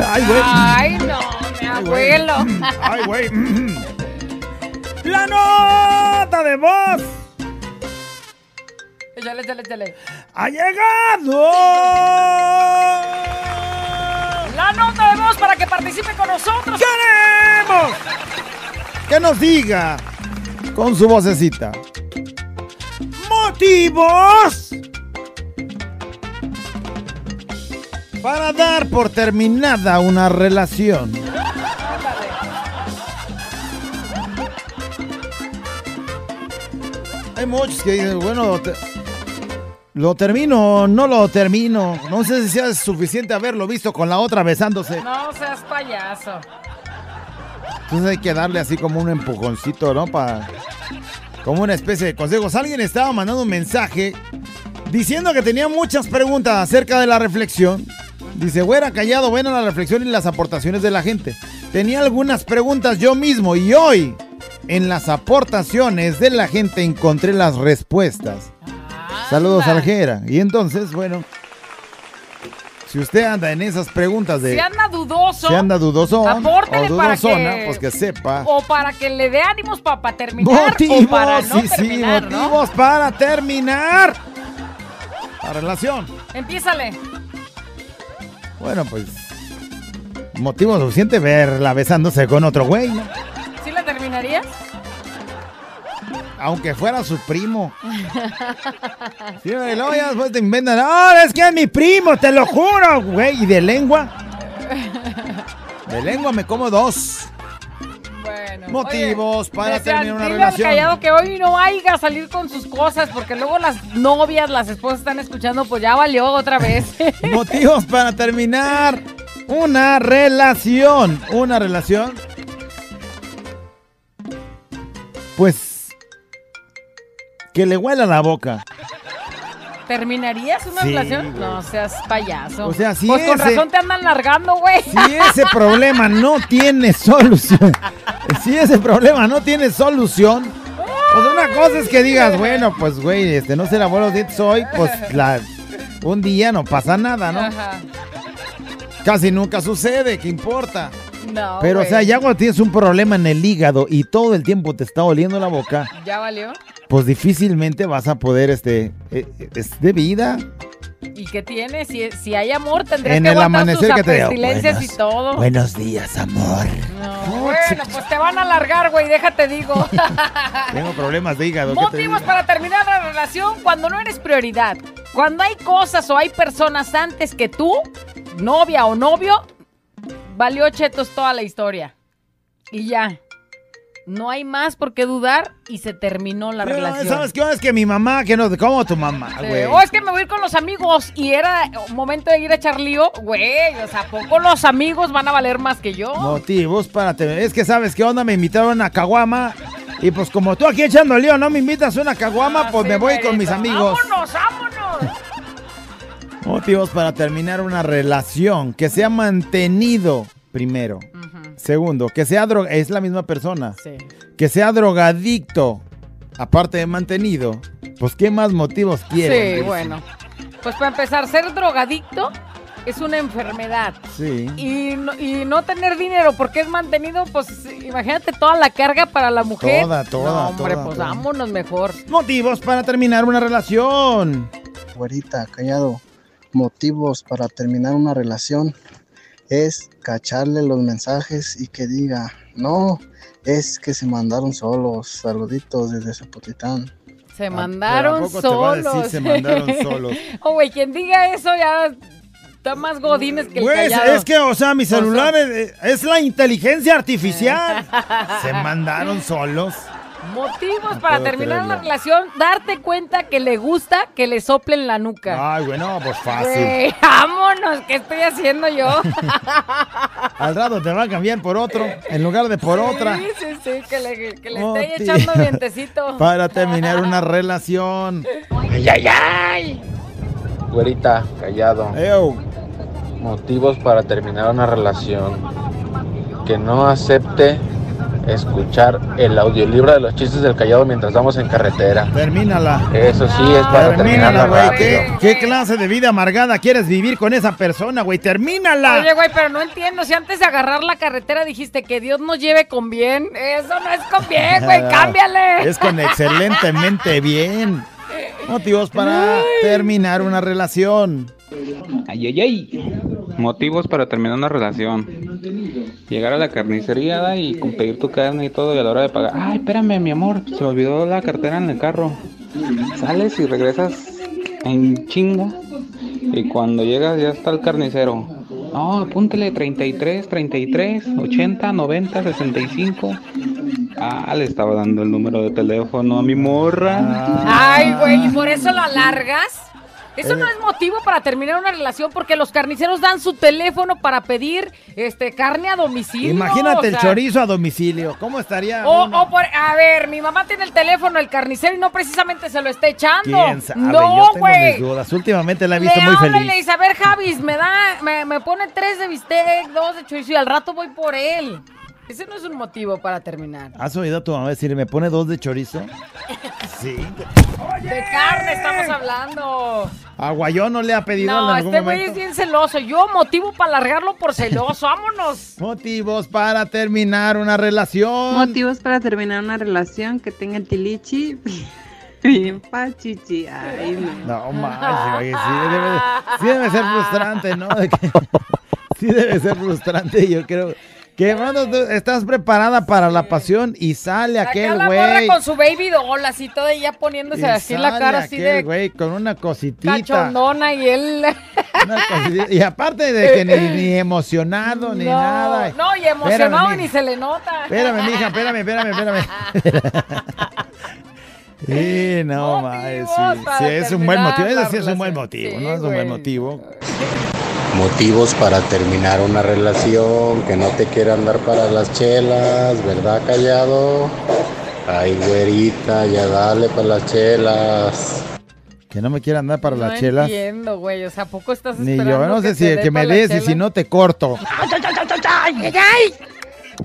¡Ay, güey! Ay, no, mi abuelo. ¡Ay, güey! <laughs> ¡La nota de voz! Échale, échale, échale. ¡Ha llegado! La nota de voz para que participe con nosotros. ¡Queremos! Que nos diga con su vocecita. Para dar por terminada una relación. Hay muchos que dicen, bueno, te- lo termino, no lo termino. No sé si sea suficiente haberlo visto con la otra besándose. No seas payaso. Entonces hay que darle así como un empujoncito, ¿no? Para. Como una especie de consejos. Alguien estaba mandando un mensaje diciendo que tenía muchas preguntas acerca de la reflexión. Dice, güera, callado, buena la reflexión y las aportaciones de la gente. Tenía algunas preguntas yo mismo y hoy, en las aportaciones de la gente, encontré las respuestas. Saludos, Anda. Aljera. Y entonces, bueno, si usted anda en esas preguntas de... Si anda dudoso. Si anda dudosón apórtele o para que- pues que sepa. O para que le dé ánimos para terminar Motivos, o para no sí, sí, terminar, ¿no? motivos para terminar la relación. Empiézale. Bueno, pues motivo suficiente verla besándose con otro güey, ¿no? ¿Sí la terminarías? Aunque fuera su primo. Sí, y luego ya después te inventan, ¡ah, es que es mi primo, te lo juro, güey! ¿Y de lengua? De lengua me como dos. Bueno. Motivos para terminar una relación. callado que hoy no haya salir con sus cosas porque luego las novias, las esposas están escuchando, pues ya valió otra vez. <laughs> Motivos para terminar una relación. Una relación. Pues. Que le huela la boca. ¿Terminarías una Sí, relación? güey. No seas payaso. O sea, si Pues con razón te andan largando, güey. Si ese problema no tiene solución. Si ese problema no tiene solución. Pues una cosa es que digas, bueno, pues güey, este no se lavó los dientes hoy, pues la un día no pasa nada, ¿no? Ajá. Casi nunca sucede, ¿qué importa? No, Pero, o sea, ya cuando tienes un problema en el hígado y todo el tiempo te está oliendo la boca, ¿Ya valió? Pues difícilmente vas a poder, este, eh, es de vida. ¿Y qué tiene? Si, si hay amor, tendrías En que el aguantar amanecer tus que te digo, apestilencias buenos- y todo. Buenos días, amor. No, bueno, pues te van a alargar, güey, déjate digo. <laughs> Tengo problemas de hígado. ¿qué te Motivos para terminar la relación cuando no eres prioridad. Cuando hay cosas o hay personas antes que tú, novia o novio, valió chetos toda la historia. Y ya. No hay más por qué dudar y se terminó la Pero, relación. ¿Sabes qué? Es que mi mamá, que no, ¿cómo tu mamá, Sí? O es que me voy a ir con los amigos y era momento de ir a echar lío. Güey, o sea, ¿a poco los amigos van a valer más que yo? Motivos para te- Es que sabes qué onda, me invitaron a Caguama. Y pues como tú aquí echando lío, no me invitas a una Caguama, pues Sí, me voy con mis amigos. ¡Vámonos, vámonos! Motivos para terminar una relación. Que sea mantenido, primero. Segundo, que sea droga... Es la misma persona. Sí. Que sea drogadicto, aparte de mantenido. Pues, ¿qué más motivos quieres? Sí, bueno. Pues para empezar, ser drogadicto es una enfermedad. Sí. Y no, y no tener dinero porque es mantenido, pues imagínate toda la carga para la mujer. Toda, toda, No, hombre, toda, pues toda. vámonos mejor. Motivos para terminar una relación. Güerita, callado. Motivos para terminar una relación es cacharle los mensajes y que diga, no, es que se mandaron solos. Saluditos desde Zapotitlán. Se mandaron ¿a poco te va a decir solos. se mandaron <laughs> solos? oh, güey, quien diga eso ya está más godines que el Pues callado. es que, o sea, mi O sea- celular es, es la inteligencia artificial. <laughs> Se mandaron solos. Motivos No para terminar una creerlo. relación, darte cuenta que le gusta que le soplen la nuca. Ay, bueno, pues fácil. Güey, <laughs> vámonos, ¿qué estoy haciendo yo? <laughs> Al rato te va a cambiar por otro, en lugar de por otra. Sí, sí, sí, que le, que le Oh, esté echando vientecito. <laughs> Para terminar una relación. ¡Ay, ay, ay! Güerita, callado. Ew. Motivos para terminar una relación. Que no acepte escuchar el audiolibro de los chistes del callado mientras vamos en carretera. Termínala. Eso sí es para Termínala, terminarla güey. ¿Qué, qué clase de vida amargada quieres vivir con esa persona, güey? Termínala. Oye, güey, pero no entiendo. Si antes de agarrar la carretera dijiste que Dios nos lleve con bien. Eso no es con bien, güey. <laughs> Cámbiale. Es con excelentemente bien. <laughs> Motivos para terminar una relación. Ay, ay, ay. Motivos para terminar una relación. Llegar a la carnicería y pedir tu carne y todo y a la hora de pagar. Ay, espérame, mi amor, se olvidó la cartera en el carro. Sales y regresas en chinga. Y cuando llegas ya está el carnicero. No, apúntele 33, 33, 80, 90, 65. Ah, le estaba dando el número de teléfono a mi morra. Ay, güey, ¿y por eso lo alargas? Eso no es motivo para terminar una relación porque los carniceros dan su teléfono para pedir este carne a domicilio. Imagínate o el chorizo a domicilio. ¿Cómo estaría? O, o por, a ver, mi mamá tiene el teléfono del carnicero y no precisamente se lo está echando. ¿Quién sabe? No, güey. Últimamente la he Le visto muy habla y le feliz. dice, a ver, Javis, me da, me, me pone tres de bistec, dos de chorizo y al rato voy por él. Ese no es un motivo para terminar. ¿Has oído a tu mamá decir, me pone dos de chorizo? <laughs> Sí. De carne estamos hablando. A Guayón no le ha pedido No, en algún este güey es bien celoso. Yo motivo para largarlo por celoso. Vámonos. <laughs> Motivos para terminar una relación. Motivos para terminar una relación que tenga tilichi. <laughs> Bien pachichi. Ay, no. No oye, sí debe, sí debe ser frustrante, ¿no? De que- <laughs> sí debe ser frustrante, yo creo. Que tú estás preparada para la pasión y sale Acá aquel la güey. con su baby doll así toda y ya poniéndose y así la sale cara así aquel de güey con una cositita. cachondona y él... <laughs> una cositita, Y aparte de que ni, ni emocionado ni nada. no, y emocionado Espérame, ni se le nota. Espérame, mija, espérame, espérame, espérame. <laughs> Sí, no, mames, sí, sí, es un buen motivo, la ese sí es un buen motivo, Sí, ¿no? Es un buen motivo. Motivos para terminar una relación, que no te quiera andar para las chelas, ¿verdad, callado? Ay, güerita, ya dale para las chelas. Que no me quiera andar para no las chelas. entiendo, güey. O sea, ¿a poco estás Ni esperando yo, no sé te si que me des y si no te corto.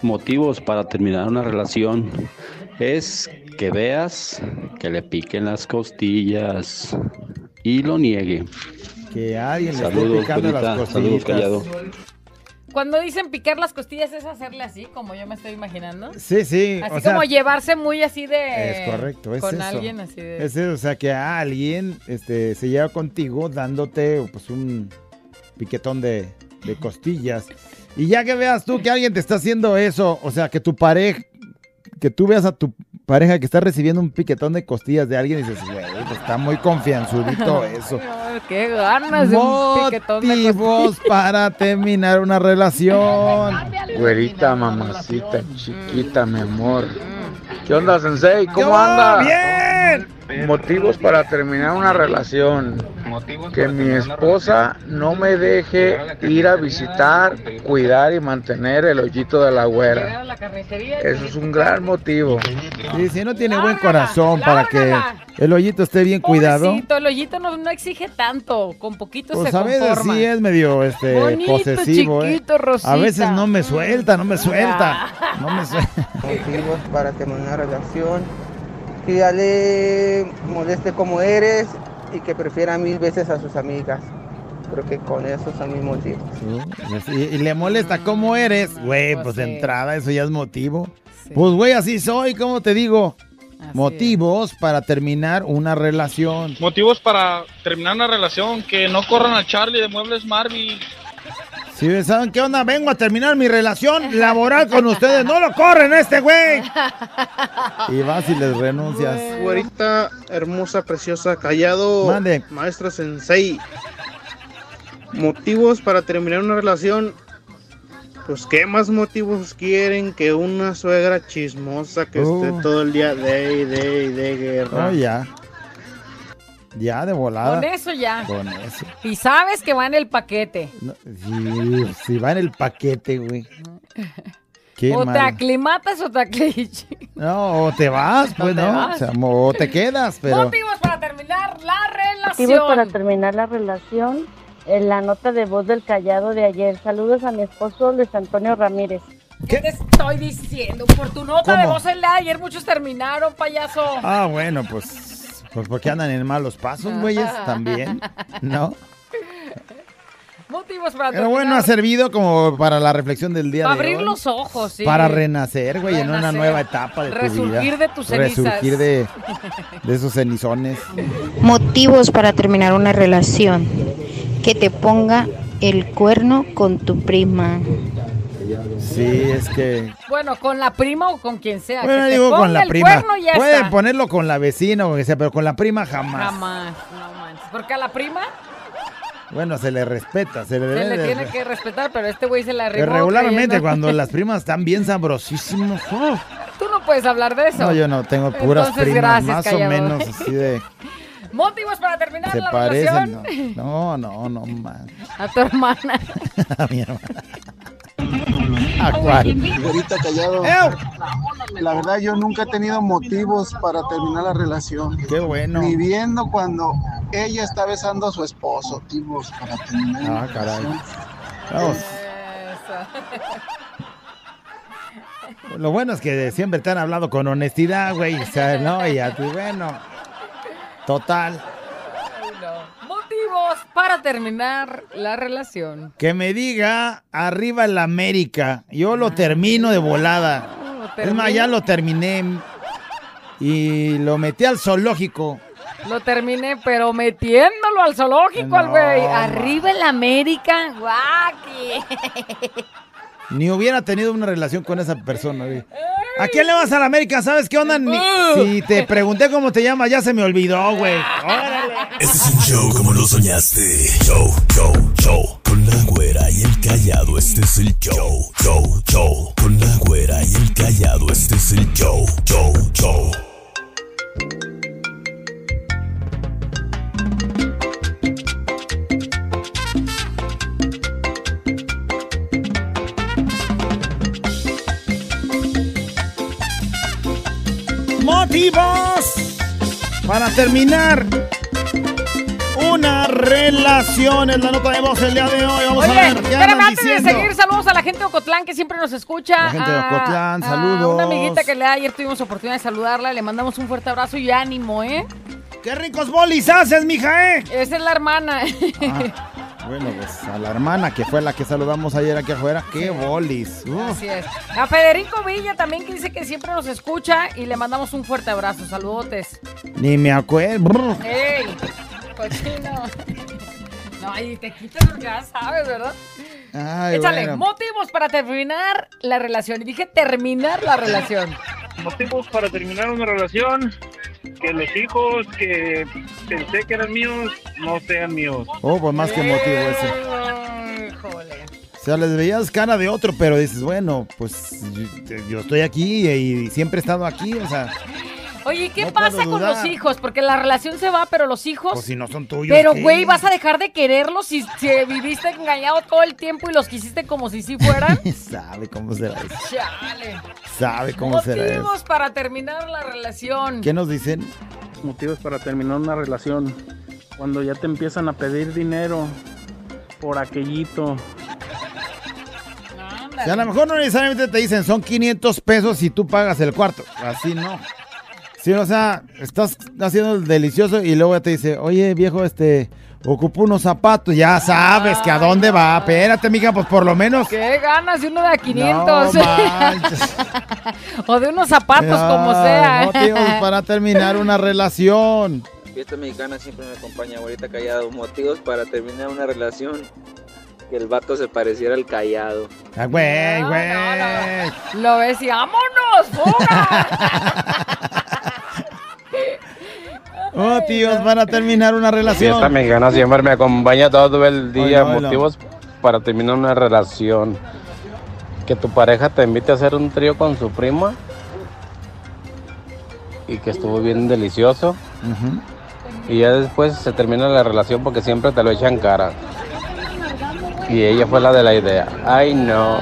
Motivos para terminar una relación es que veas que le piquen las costillas y lo niegue. Que alguien le esté picando las Güerita. Saludos. Callado. Cuando dicen picar las costillas es hacerle así, como yo me estoy imaginando. Sí, sí. Así o sea, como llevarse muy así de... Es correcto, es Con eso. alguien así de... Es eso, o sea, que alguien este, se lleva contigo dándote pues un piquetón de, de costillas. Y ya que veas tú que alguien te está haciendo eso, o sea, que tu pareja, que tú veas a tu pareja que está recibiendo un piquetón de costillas de alguien y dices, güey, pues, está muy confianzudito <laughs> eso. Qué ganas de un piquetón de Motivos para <laughs> terminar una relación. Güerita, mamacita, chiquita, mi amor. ¿Qué onda, Sensei? ¿Cómo Yo, anda? ¡Bien! Motivos para terminar una relación. Que mi esposa no me deje ir a visitar, cuidar y mantener el hoyito de la güera. Eso es un gran motivo. Sí, si no tiene buen corazón para que el hoyito esté bien cuidado. El hoyito no, no exige tanto, con poquito Pues se a veces conforma. sí es medio este Bonito, posesivo, ¿eh? chiquito. A veces no me suelta, no me suelta. No me suelta. <laughs> motivos para terminar una relación, le moleste como eres y que prefiera mil veces a sus amigas. Creo que con eso son mis motivos. Y, y le molesta cómo eres, güey, pues de entrada eso ya es motivo. Pues güey, así soy, ¿cómo te digo? Motivos para terminar una relación. Motivos para terminar una relación, que no corran a Charlie de Muebles Marvin. Si saben qué onda, vengo a terminar mi relación laboral con ustedes. No lo corren este güey. Y vas y les renuncias. Güerita, hermosa, preciosa, callado. Mande. Maestra Sensei. Motivos para terminar una relación. Pues, ¿qué más motivos quieren que una suegra chismosa que Uh. esté todo el día de y de y de guerra? Oh, ya. Ya de volada. Con eso ya. Con eso. Y sabes que va en el paquete. Sí, si va en el paquete, güey. Qué o te aclimatas o te aclichas. No, o te vas, pues, te ¿no? vas. O, sea, mo- o te quedas, pero... Motivos para terminar la relación. Motivos para terminar la relación. En la nota de voz del callado de ayer. Saludos a mi esposo Luis Antonio Ramírez. ¿Qué te estoy diciendo? Por tu nota de voz el de ayer muchos terminaron, payaso. Ah, bueno, pues... Pues porque andan en malos pasos, güeyes, también, ¿no? Motivos para Pero terminar. bueno, ha servido como para la reflexión del día Para de abrir hoy. los ojos, sí. Para renacer, güey, en una Renacer. nueva etapa de tu vida. Resurgir de tus cenizas. Resurgir de, de esos cenizones. Motivos para terminar una relación. Que te ponga el cuerno con tu prima. Sí, es que... Bueno, con la prima o con quien sea. Bueno, que digo con la prima. Pueden está. ponerlo con la vecina o que sea, pero con la prima jamás. Jamás, no manches. Porque a la prima Bueno, se le respeta, se le se le de- tiene que respetar, pero este güey se la arrimó. regularmente creyendo- cuando <laughs> las primas están bien sabrosísimos. ¡oh! Tú no puedes hablar de eso. No, yo no tengo puras Entonces, primas, gracias, más callado. o menos así de... <laughs> Motivos para terminar Se la parecen. relación. No, no, no, no man. <laughs> A tu hermana. A mi hermana. ¿A cuál? Güerita callado. La verdad yo nunca he tenido motivos para terminar la relación. Qué bueno. Ni viendo cuando ella está besando a su esposo. Motivos para terminar Ah, una caray. relación. Vamos. Lo bueno es que siempre te han hablado con honestidad, güey. O sea, ¿no? Y a ti, bueno. Total. Motivos para terminar la relación. Que me diga arriba el América. Yo lo termino de volada. Es más, ya lo terminé. Y lo metí al zoológico. Lo terminé, pero metiéndolo al zoológico al güey. Arriba el América. Guaki. Ni hubiera tenido una relación con esa persona, güey. ¿A quién le vas a la América? ¿Sabes qué onda? Ni- si te pregunté cómo te llamas, ya se me olvidó, güey. Este es un show como lo soñaste. Show, show, show. Con la güera y el callado, este es el show. Show, show. Con la güera y el callado, este es el show. Show, show. Motivos para terminar una relación. Es la nota de voz el día de hoy. Vamos Oye, a ver espérame, antes de seguir, saludos a la gente de Ocotlán que siempre nos escucha. La gente de A- Ocotlán, a saludos. una amiguita que le ayer tuvimos oportunidad de saludarla, le mandamos un fuerte abrazo y ánimo, ¿eh? ¡Qué ricos bolis haces, mija, eh! Esa es la hermana. <laughs> Bueno, pues a la hermana que fue la que saludamos ayer aquí afuera. ¡Qué bolis! Así es. A Federico Villa también que dice que siempre nos escucha y le mandamos un fuerte abrazo. Saludotes. Ni me acuerdo. ¡Ey! Cochino. No, ahí te quitas porque ya sabes, ¿verdad? Ay, Échale, bueno. motivos para terminar la relación. Y dije terminar la relación. Motivos para terminar una relación. Que los hijos que pensé que eran míos no sean míos. Oh, pues más que motivo ese. O sea, les veías cara de otro, pero dices, bueno, pues yo, yo estoy aquí y, siempre he estado aquí, o sea, Oye, ¿y ¿qué No pasa con los hijos? Porque la relación se va, pero los hijos... pues si no son tuyos. Pero, güey, ¿vas a dejar de quererlos si, si viviste engañado todo el tiempo y los quisiste como si sí fueran? <laughs> Sabe cómo será eso. Chale. Sabe cómo será eso. Motivos para terminar la relación. ¿Qué nos dicen? Motivos para terminar una relación. Cuando ya te empiezan a pedir dinero por aquellito. O sea, a lo mejor no necesariamente te dicen son 500 pesos y tú pagas el cuarto. Así no. Sí, o sea, estás haciendo el delicioso y luego ya te dice, oye, viejo, este, ocupo unos zapatos. Ya sabes que a dónde va. Espérate, mija, pues por lo menos. ¿Qué ganas de uno de a 500? No <laughs> o de unos zapatos, como sea. Motivos para terminar una <laughs> relación. Fiesta mexicana siempre me acompaña, güerita callado. Motivos para terminar una relación. Que el vato se pareciera al callado. Ah, güey, güey. Lo ves y ¡vámonos! ¡Fuga! <laughs> Motivos para terminar una relación. Fiesta mexicana siempre me acompaña todo el día. Oilo, oilo. Motivos para terminar una relación. Que tu pareja te invite a hacer un trío con su prima. Y que estuvo bien delicioso. Y ya después se termina la relación porque siempre te lo echan cara. Y ella fue la de la idea. Ay no,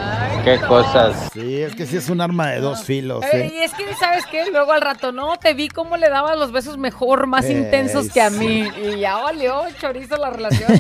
qué cosas. Sí, es que sí es un arma de dos filos, Eh, ¿eh? y es que, ¿sabes qué? Luego al rato, no, te vi cómo le dabas los besos mejor, más Ey, intensos que a sí. mí. Y ya valió chorizo la relación.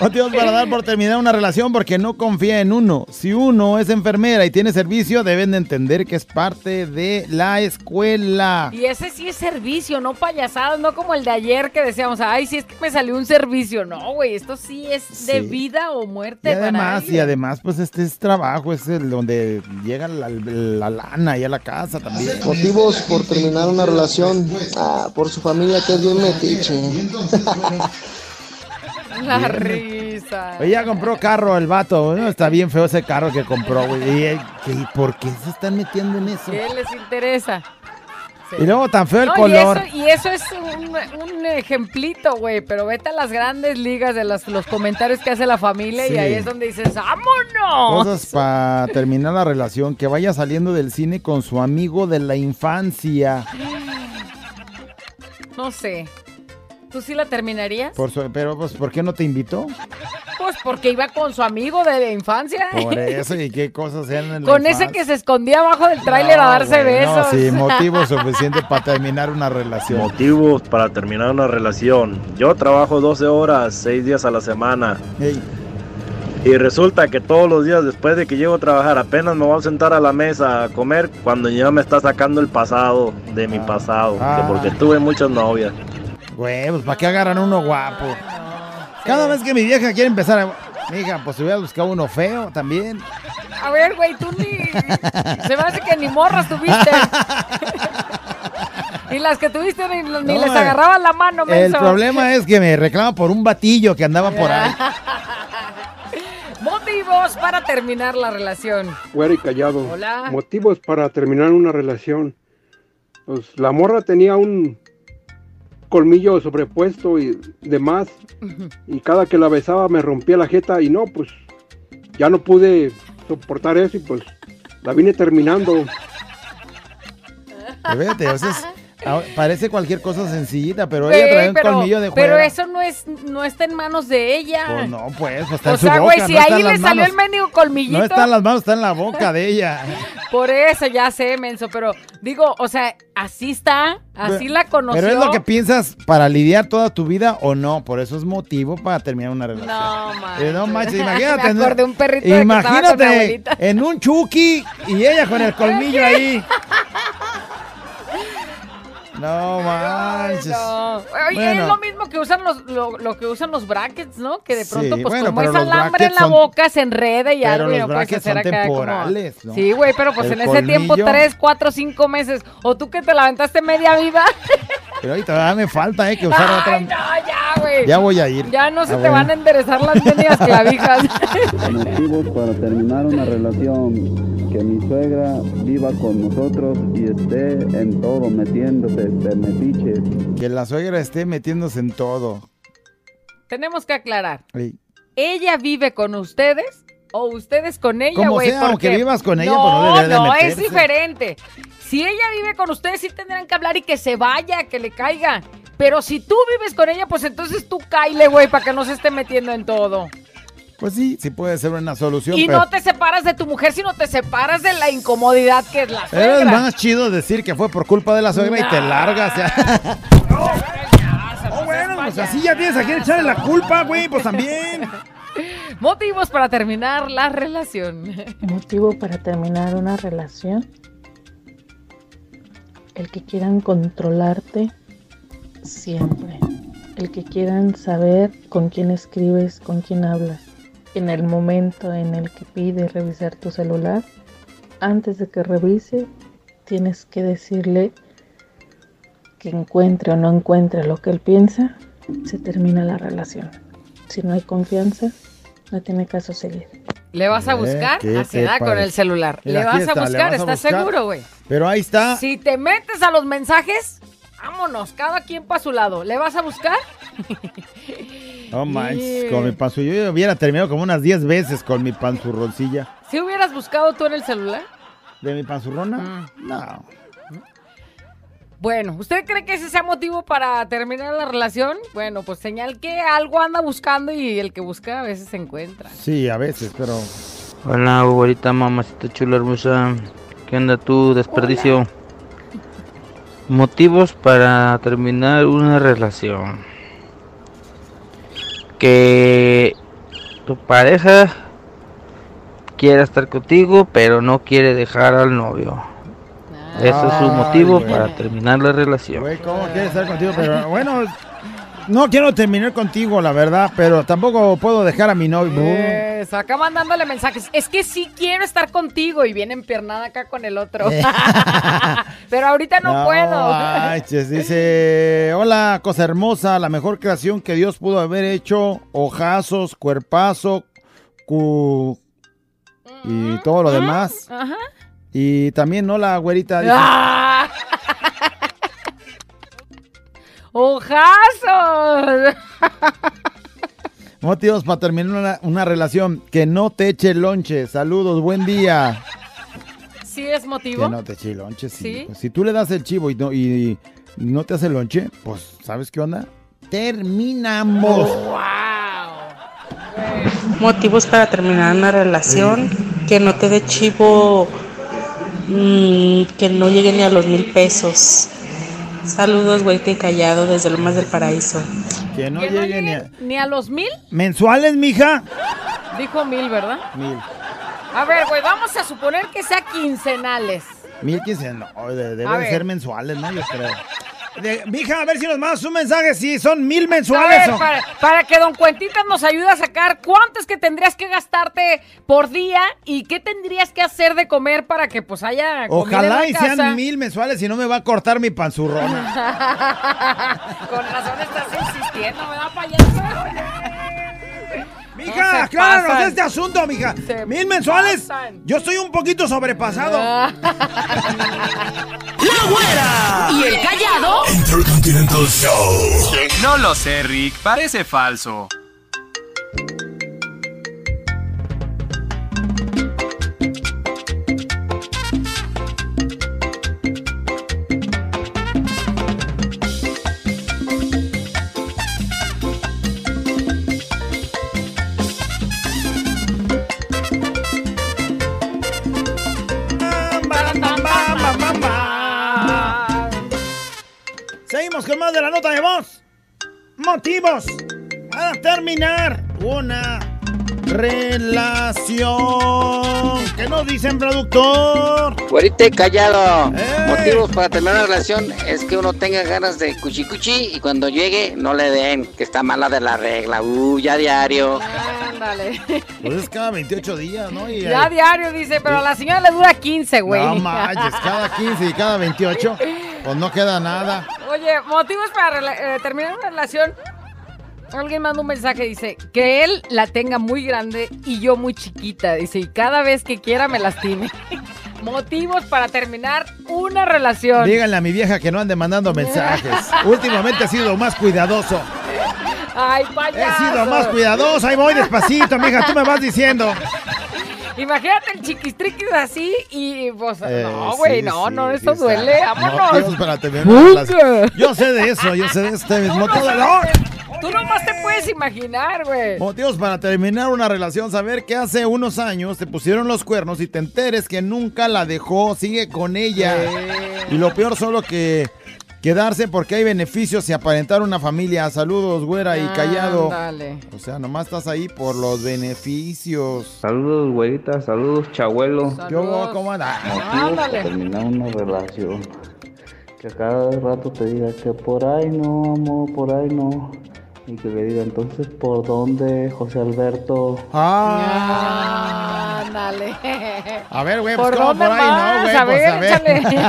Motivos para dar por terminar una relación porque no confía en uno. Si uno es enfermera y tiene servicio, deben de entender que es parte de la escuela. y ese sí es servicio, no payasadas, no como el de ayer que decíamos, ay, sí es que me salió un servicio. No, güey, esto sí es de Sí. vida o muerte. Y para además, y alguien. Además, pues este es trabajo, es el donde llega la, la lana y a la casa también. Motivos por terminar una relación. Ah, por su familia que es bien metiche. <laughs> La risa. Oye, ya compró carro el vato, ¿no? Está bien feo ese carro que compró, güey. ¿Y, ¿y por qué se están metiendo en eso? ¿Qué les interesa? Sí. Y luego tan feo el No, color. Y eso, y eso es un, un ejemplito, güey, pero vete a las grandes ligas de los, los comentarios que hace la familia Sí. y ahí es donde dices, ¡vámonos! Cosas para terminar la relación, que vaya saliendo del cine con su amigo de la infancia. No sé. ¿Tú sí la terminarías? Por su- pero, pues, ¿por qué no te invitó? Pues porque iba con su amigo de la infancia. Por <laughs> eso, y qué cosas eran en la con ese que se escondía abajo del tráiler a darse güey, no, besos. sí, <laughs> motivo suficiente para terminar una relación. Motivos para terminar una relación. Yo trabajo 12 horas, 6 días a la semana. Y resulta que todos los días después de que llego a trabajar apenas me voy a sentar a la mesa a comer cuando ya me está sacando el pasado de mi pasado. Ah. Que porque tuve muchas novias. Güey, pues ¿para qué agarran uno guapo? Cada vez que mi vieja quiere empezar a... Mija, pues hubiera buscado uno feo también. A ver, güey, tú ni... Se me hace que ni morras tuviste. <laughs> y las que tuviste ni, ni No, les eh, agarraban la mano, El menso. problema es que me reclama por un batillo que andaba por ahí. <laughs> Motivos para terminar la relación. Güero y callado. Hola. Motivos para terminar una relación. Pues la morra tenía un colmillo sobrepuesto y demás. Y cada que la besaba me rompía la jeta y no, pues ya no pude soportar eso y pues la vine terminando. O sea, parece cualquier cosa sencillita, pero Güey, ella trae un pero, colmillo de pero fuera. eso no es no está en manos de ella. Pues no, pues, está o en su sea, boca, güey, si no está ahí le salió el mendigo colmillito. No está en las manos, está en la boca de ella. Por eso ya sé, menso, pero digo, o sea, así está, así la conoció. Pero es lo que piensas para lidiar toda tu vida o no. Por eso es motivo para terminar una relación. No, manches. Eh, no manches, imagínate. <laughs> Me acordé un perrito de que estaba con mi Imagínate abuelita. en un chucky y ella con el colmillo ahí. <laughs> No manches. No. Oye, Bueno. Es lo mismo que usan los, lo, lo que usan los brackets, ¿no? Que de Sí, pronto, pues bueno, como pero es alambre en la son- boca, se enreda y pero algo y los no puedes brackets hacer son acá como- temporales, ¿no? Sí, güey, pero pues El en ese tiempo, tres, cuatro, cinco meses. O tú que te la aventaste media vida. <laughs> Pero ahorita todavía me falta, eh, que usar otra. No, ya, güey. Ya voy a ir. Ya no se Ah, te bueno. van a enderezar las medias clavijas. <laughs> Motivos para terminar una relación. Que mi suegra viva con nosotros y esté en todo metiéndose, de metiches. Que la suegra esté metiéndose en todo. Tenemos que aclarar. ¿Ella vive con ustedes o ustedes con ella, Como güey? sea, aunque Porque- vivas con ella, no, pues no debería de No, es diferente. Si ella vive con ustedes, sí tendrán que hablar y que se vaya, que le caiga. Pero si tú vives con ella, pues entonces tú caile, güey, para que no se esté metiendo en todo. Pues sí, sí puede ser una solución. Y pero no te separas de tu mujer, sino te separas de la incomodidad que es la Pero es suegra. más chido decir que fue por culpa de la suegra y te largas. ya. <laughs> Oh, bueno, pues así ya tienes a quién echarle la culpa, güey, pues también. <laughs> Motivos para terminar la relación. <laughs> Motivo para terminar una relación. El que quieran controlarte siempre. El que quieran saber con quién escribes, con quién hablas. En el momento en el que pide revisar tu celular, antes de que revise, tienes que decirle que encuentre o no encuentre lo que él piensa, se termina la relación. Si no hay confianza, no tiene caso seguir. ¿Le vas a Eh, buscar? qué Así da con el celular. ¿Le vas a está, le buscar? vas a ¿Estás buscar. seguro, güey? Pero ahí está. Si te metes a los mensajes, vámonos, cada quien para su lado. ¿Le vas a buscar? <laughs> No manches, Yeah. con mi panzu. Yo hubiera terminado como unas 10 veces con mi panzurroncilla. ¿Si hubieras buscado tú en el celular? ¿De mi panzurrona? Mm. No. Bueno, ¿usted cree que ese sea motivo para terminar la relación? Bueno, pues señal que algo anda buscando y el que busca a veces se encuentra. Sí, a veces, pero. Hola, güerita, mamacita chula hermosa. ¿Qué onda tú, desperdicio? Motivos para terminar una relación. Que tu pareja quiera estar contigo, pero no quiere dejar al novio. Ese es su Ay, motivo para terminar la relación. Güey, ¿cómo quieres estar contigo? Pero bueno, no quiero terminar contigo, la verdad, pero tampoco puedo dejar a mi novio. Eso, acá mandándole mensajes. Es que sí quiero estar contigo y viene empiernada acá con el otro. <laughs> Pero ahorita no, puedo. manches, dice, hola, cosa hermosa, la mejor creación que Dios pudo haber hecho, ojazos, cuerpazo, cu... y todo lo demás. Ajá. Y también, hola, güerita. dice, ¡Ah! <laughs> ¡Ojazos! <laughs> Motivos para terminar una, una relación, que no te eche lonche. Saludos, buen día. ¿Sí es motivo? Que no te eche lonche, sí. ¿Sí? Pues, si tú le das el chivo y no, y, y no te hace lonche, pues, ¿sabes qué onda? Terminamos. Motivos para terminar una relación, que no te dé chivo, mm, que no llegue ni a los mil pesos. Saludos, güey, te callado desde Lomas del Paraíso. Que no ¿Que no llegue ni a... ¿Ni a los mil? ¿Mensuales, mija? Dijo mil, ¿verdad? Mil. A ver, güey, vamos a suponer que sea quincenales. Mil quince, no, deben ser mensuales, ¿no? Yo creo. De- mija, a ver si nos mandas un mensaje, si son mil mensuales ver, o... para, para que Don Cuentitas nos ayude a sacar cuánto es que tendrías que gastarte por día y qué tendrías que hacer de comer para que pues haya Ojalá y casa. sean mil mensuales y no me va a cortar mi panzurrona. <laughs> Con razón estás insistiendo, ¿verdad, payaso? Mija, acláranos pasan. este asunto, mija. Mil mensuales. Yo estoy un poquito sobrepasado. <laughs> ¡La güera! ¿Y el callado? Intercontinental Show. No lo sé, Rick, parece falso. De la nota de voz. Motivos para terminar una relación. ¿Qué nos dicen, productor? Güerita y callado. ¡Ey! Motivos para terminar una relación es que uno tenga ganas de cuchi cuchi y cuando llegue no le den, que está mala de la regla. Uh, ya diario. Ándale. Pues es cada 28 días, ¿no? Y, Ya eh, diario dice, pero a la señora le dura 15, güey. No manches, cada 15 y cada 28, pues no queda nada. Oye, motivos para eh, terminar una relación. Alguien manda un mensaje, dice, que él la tenga muy grande y yo muy chiquita. Dice, y cada vez que quiera me lastime. <laughs> motivos para terminar una relación. Díganle a mi vieja que no ande mandando <laughs> mensajes. Últimamente he sido más cuidadoso. Ay, He payaso. sido más cuidadoso. Ahí voy despacito, mija. Tú me vas diciendo. Imagínate el chiquistriquis así y pues, Eh, no, güey, sí, no, sí, no, sí está. duele, vámonos. Terminar una relación. Yo sé de eso, yo sé de este motivo de- ¡No! Tú nomás te puedes imaginar, güey. Motivos para terminar una relación, saber que hace unos años te pusieron los cuernos y te enteres que nunca la dejó, sigue con ella. Y lo peor solo que quedarse porque hay beneficios y aparentar una familia. Saludos, güera y callado. Ándale. O sea, nomás estás ahí por los beneficios. Saludos, güerita, saludos, chabuelo. ¿Qué hubo? ¿Cómo anda? Motivos para terminar una relación. Que a cada rato te diga que por ahí no, amor, por ahí no. Y que le diga entonces por dónde, José Alberto. Ah. Ándale. A ver, güey, pues ¿Por ¿cómo dónde por ahí no, güey? A Pues ver, a ver. échale. <laughs>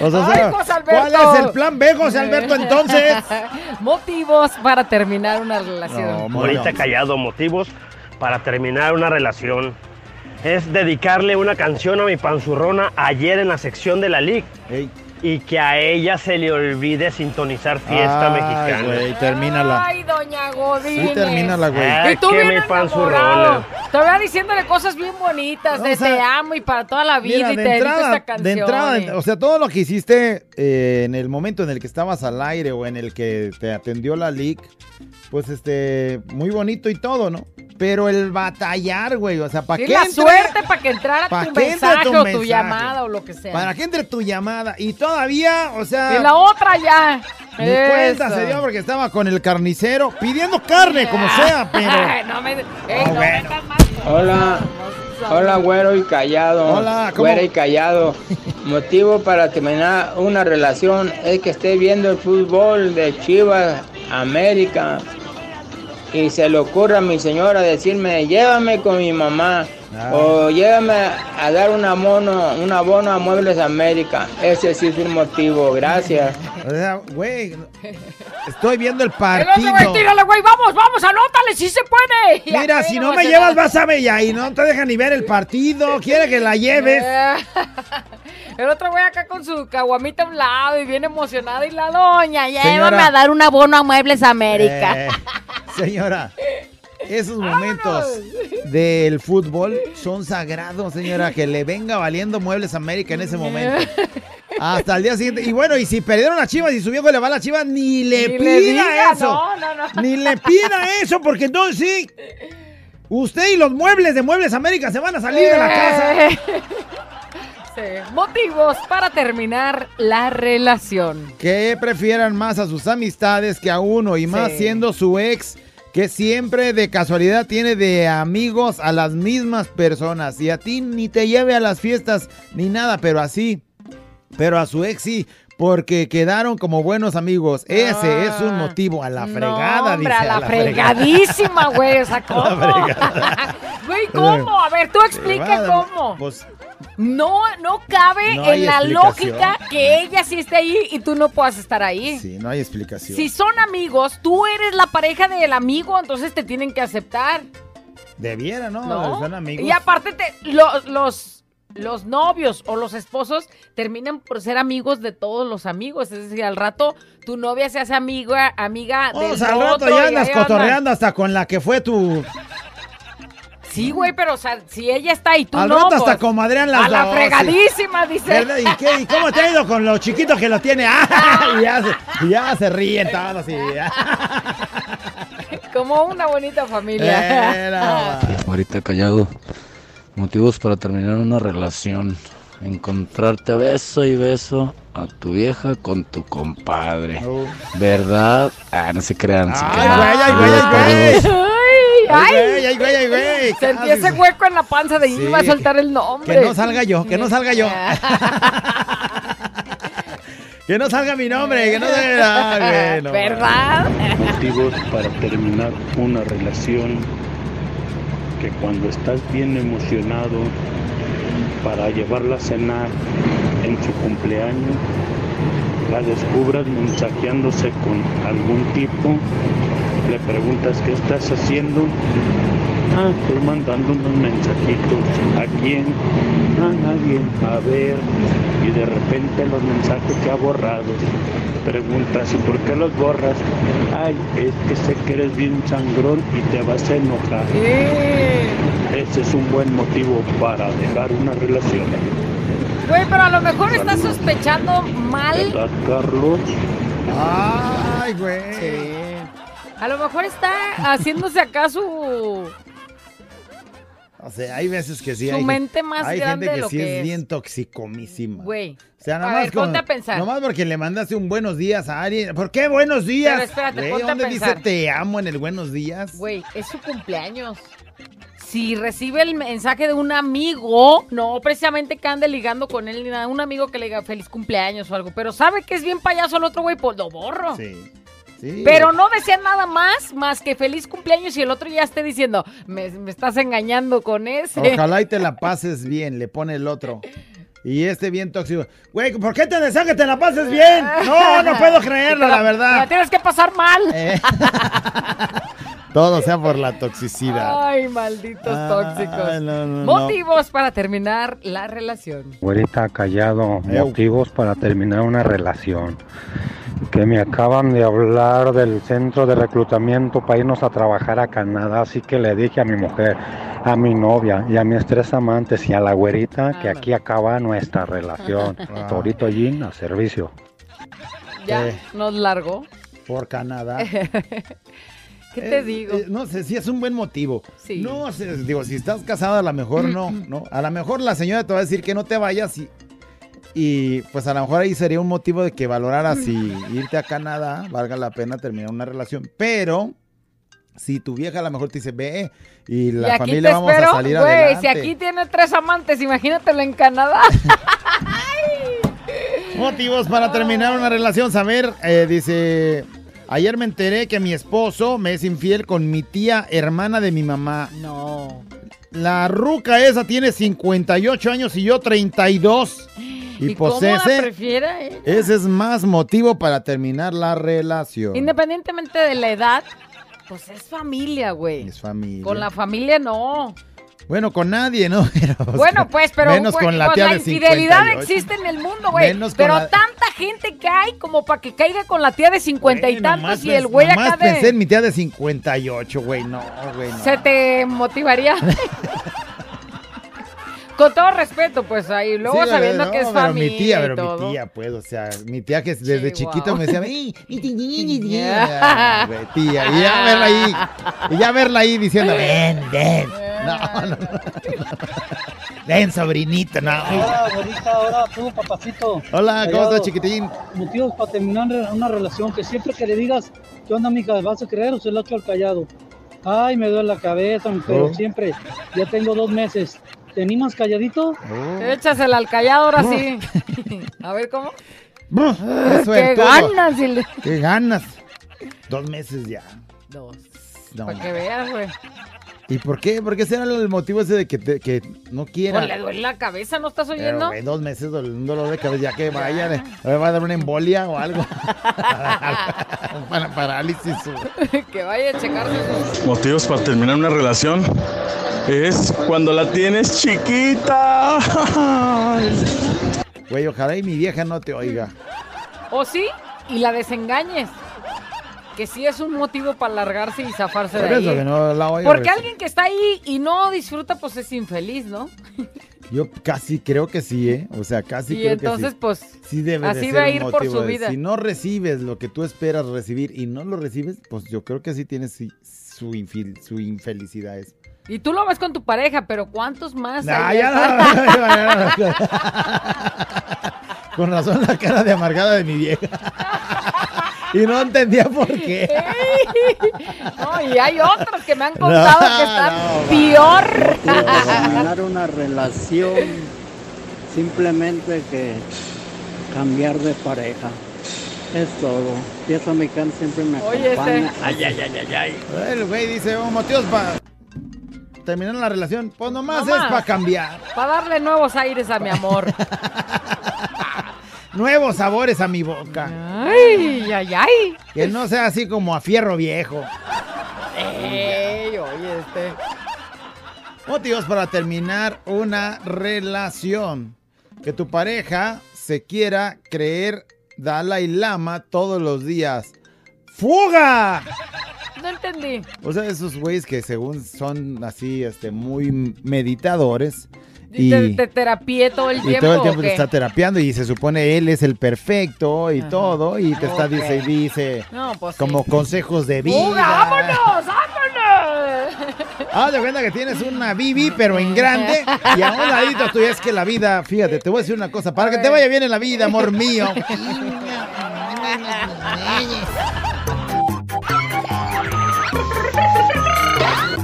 O sea, Ay, José Alberto. ¿Cuál es el plan B, José Alberto, entonces? <laughs> Motivos para terminar una relación. Ahorita callado, motivos para terminar una relación. Es dedicarle una canción a mi panzurrona ayer en la sección de la LIC. Y que a ella se le olvide sintonizar fiesta Ay, mexicana. güey, termínala. Ay, doña Godínez. Sí, termínala, güey. Ah, Y tú que mi panzurrona. Todavía diciéndole cosas bien bonitas de O sea, te amo y para toda la vida Mira, y de te dedico entrada, esta canción. de entrada, o sea, todo lo que hiciste eh, en el momento en el que estabas al aire o en el que te atendió la LIC, pues este, muy bonito y todo, ¿no? Pero el batallar, güey, o sea, ¿para Sí, qué la entre- suerte para que entrara ¿Pa' tu mensaje tu o tu mensaje? llamada o lo que sea. ¿Para qué entre tu llamada? Y todavía, o sea... Y la otra ya. Ni cuenta se dio porque estaba con el carnicero pidiendo carne, como sea, pero... <laughs> No me, ey, no bueno. más. Hola, hola güero y callado. Hola, ¿cómo? Güera y callado. <laughs> Motivo para terminar una relación es que esté viendo el fútbol de Chivas América y se le ocurra a mi señora decirme llévame con mi mamá o llévame a dar un abono, un abono a Muebles América. Ese sí es un motivo, gracias. O sea, güey, estoy viendo el El partido. otro güey, tírale, güey, vamos, vamos, anótale, si se puede. Mira, si no va me llevas, vas a ya y no te deja ni ver el partido. Quiere que la lleves. <laughs> El otro güey acá con su caguamita a un lado y bien emocionada y la doña, llévame Señora. a dar un abono a Muebles América. Eh, señora, <laughs> esos momentos del fútbol son sagrados, señora. Que le venga valiendo Muebles América en ese momento. Hasta el día siguiente. Y bueno, y si perdieron a Chivas y su viejo le va a la Chivas, ni le Ni pida le diga, eso. no, no, no. Ni le pida eso, porque entonces sí. Usted y los muebles de Muebles América se van a salir de la casa. Sí. Motivos para terminar la relación. Que prefieran más a sus amistades que a uno y más Sí. siendo su ex que siempre de casualidad tiene de amigos a las mismas personas y a ti ni te lleve a las fiestas ni nada, pero así, pero a su ex. Porque quedaron como buenos amigos. Ese es un motivo a la fregada, Ah. no, hombre, dice. a la, fregadísima, güey. O sea, <laughs> ¿cómo? Güey, ¿cómo? A ver, tú explica cómo. Pues No, no cabe No en la lógica que ella sí esté ahí y tú no puedas estar ahí. sí, no hay explicación. Si son amigos, tú eres la pareja del amigo, entonces te tienen que aceptar. Debiera, ¿no? ¿no? Son amigos. Y aparte, te- lo- los, los novios o los esposos terminan por ser amigos de todos los amigos. Es decir, al rato tu novia se hace amiga, amiga O del sea, al rato ya andas andan. cotorreando hasta con la que fue tu. Sí, güey, pero o sea, si ella está y tú Al no, rato hasta pues, comadrean las A la dos, fregadísima, dice. ¿Verdad? ¿Y, qué? ¿Y cómo te ha ido con lo chiquito que lo tiene? <laughs> ¡Ah! Y ya se, ya se ríen todos. Y ya. <laughs> Como una bonita familia. Era. Ahorita callado. Motivos para terminar una relación. Encontrarte beso y beso a tu vieja con tu compadre. ¿Verdad? Ah, no se crean. se Ay, crean. güey, ay, güey, ay. Ay, Ay, ay, güey, ay, güey. Sentí casi. ese hueco en la panza de Sí, iba a soltar el nombre. Que no salga yo, que no salga yo. <laughs> que no salga mi nombre, que no salga. <laughs> Ay, no. ¿Verdad? <laughs> Motivos para terminar una relación que cuando estás bien emocionado para llevarla a cenar en su cumpleaños, la descubras mensajeándose con algún tipo, le preguntas qué estás haciendo, ah, estoy mandando unos mensajitos, ¿a quién? A nadie, a ver, y de repente los mensajes ya borrados. Preguntas, ¿y por qué los borras? Ay, es que sé que eres bien sangrón y te vas a enojar. Ese es un buen motivo para dejar una relación. Güey, pero a lo mejor estás sospechando mal. ¿Verdad, Carlos? Ay, güey. A lo mejor está haciéndose acá su. O sea, hay veces que sí. Su hay, mente más hay grande gente de que lo sí que es es. bien toxicomísima. Güey. O sea, A más ver, ponte a pensar. Nomás porque le mandaste un buenos días a alguien. ¿Por qué buenos días? Pero espérate, Güey, ponte a ¿Dónde pensar. dice te amo en el buenos días? Güey, es su cumpleaños. Si recibe el mensaje de un amigo, no precisamente que ande ligando con él ni nada, un amigo que le diga feliz cumpleaños o algo, pero sabe que es bien payaso el otro güey, pues lo borro. Sí. Sí. Pero no desea nada más, más que feliz cumpleaños y el otro ya esté diciendo, me, me estás engañando con ese. Ojalá y te la <laughs> pases bien, le pone el otro. Y este bien tóxico. Güey, ¿por qué te deseo que te la pases bien? No, no puedo <laughs> creerlo, la La verdad. tienes que pasar mal. Eh. <laughs> Todo sea por la toxicidad. Ay, malditos Ay, tóxicos. no, no, no. Motivos para terminar la relación. Güerita callado, motivos para terminar una relación. Que me acaban de hablar del centro de reclutamiento para irnos a trabajar a Canadá, así que le dije a mi mujer, a mi novia y a mis tres amantes y a la güerita que aquí acaba nuestra relación. <laughs> Ah. Torito Jean a servicio. Ya, Eh. nos largó. Por Canadá. <laughs> ¿Qué te Eh, digo? eh, no sé, sí es un buen motivo. Sí. No sé, digo, si estás casada a lo mejor no, no. A lo mejor la señora te va a decir que no te vayas y, y pues a lo mejor ahí sería un motivo de que valoraras si irte a Canadá valga la pena terminar una relación. Pero si tu vieja a lo mejor te dice, ve y la familia te vamos espero, a salir güey, adelante. si aquí tiene tres amantes, imagínatelo en Canadá. <laughs> Motivos para terminar una relación. Saber, eh, dice, ayer me enteré que mi esposo me es infiel con mi tía hermana de mi mamá. No. La ruca esa tiene 58 años y yo 32. Y, ¿Y pues cómo la ese, ese es más motivo para terminar la relación. Independientemente de la edad, pues es familia, güey. Es familia. Con la familia no. Bueno, con nadie, ¿no? <laughs> Pero, Bueno, pues, pero Menos con la pues, tía la de infidelidad 58. existe en el mundo, güey. Pero la- tanta gente que hay como para que caiga con la tía de cincuenta y tantos y el güey acá pensé en de... mi tía de 58, güey. No, güey, no. Se te motivaría. <laughs> Con todo respeto, pues ahí, luego Sí, sabiendo no, que es pero familia mi tía, y pero todo. mi tía, pues, o sea, mi tía que desde chiquito wow. me decía, "Ey, mi tía, mi tía, mi <laughs> tía", y ya verla ahí, y ya verla ahí diciendo, ven, ven, no, no, no, ven, sobrinito, no. Hola, abuelita, ahora tú, papacito. Hola, ¿cómo Callado. estás, chiquitín? Motivos para terminar una relación que siempre que le digas, ¿qué onda, mija? ¿Vas a creer o se lo echo al callado? Ay, me duele la cabeza, pero Oh. siempre, ya tengo dos meses. ¿Te animas calladito? Échasela al callado ahora sí. <laughs> A ver cómo. Qué ganas, dile. Qué ganas. Dos meses ya. Dos. No. Para que veas, güey. ¿Y por qué? ¿Por qué será el motivo ese de que, te- que no quiera? Pues le duele la cabeza, ¿no estás Pero, oyendo? güey, dos meses un dolor de cabeza, ya que vaya, le, le va a dar una embolia o algo. Un <laughs> <laughs> para- parálisis. que vaya a checarse sus... Motivos para terminar una relación es cuando la tienes chiquita. Güey, ojalá y mi vieja no te oiga. O sí, y la desengañes. Que sí es un motivo para largarse y zafarse Por de eso ahí. que no la oiga. Porque alguien que está ahí y no disfruta, pues es infeliz, ¿no? Yo casi creo que sí, ¿eh? O sea, casi Y creo entonces, que sí. pues, sí debe de así ser va a ir por su de- vida. Si no recibes lo que tú esperas recibir y no lo recibes, pues yo creo que sí tienes su, infil- su infelicidad. Es. Y tú lo ves con tu pareja, pero ¿cuántos más? Nah, hay? ya no. <laughs> Con razón la cara de amargada de mi vieja. <laughs> <laughs> Y no entendía por qué. <laughs> No, y hay otros que me han contado que están peor. Para terminar una relación, simplemente que cambiar de pareja. Es todo. Y eso mi can siempre me Oye, acompaña. este- Ay, ay, ay, ay, ay. El güey dice, oh, motivos para terminar la relación. Pues nomás, Nomás. es para cambiar. Para darle nuevos aires a mi amor. <laughs> Nuevos sabores a mi boca. Ay, ay, ay. Que no sea así como a fierro viejo. Ey, oye, este. Motivos para terminar una relación. Que tu pareja se quiera creer Dalai Lama todos los días. ¡Fuga! No entendí. O sea, esos güeyes que según son así, este, muy meditadores. Y te, te terapié todo el y tiempo. todo el ¿o tiempo te está terapiando y se supone él es el perfecto y Ajá. todo y te está dice y dice No, pues sí. como consejos de vida. ¡Fuga, vámonos! ¡Vámonos! Haz de cuenta que tienes una bibi pero en grande y a un ladito tú es que la vida, fíjate, te voy a decir una cosa, para que te vaya bien en la vida, amor mío. <laughs>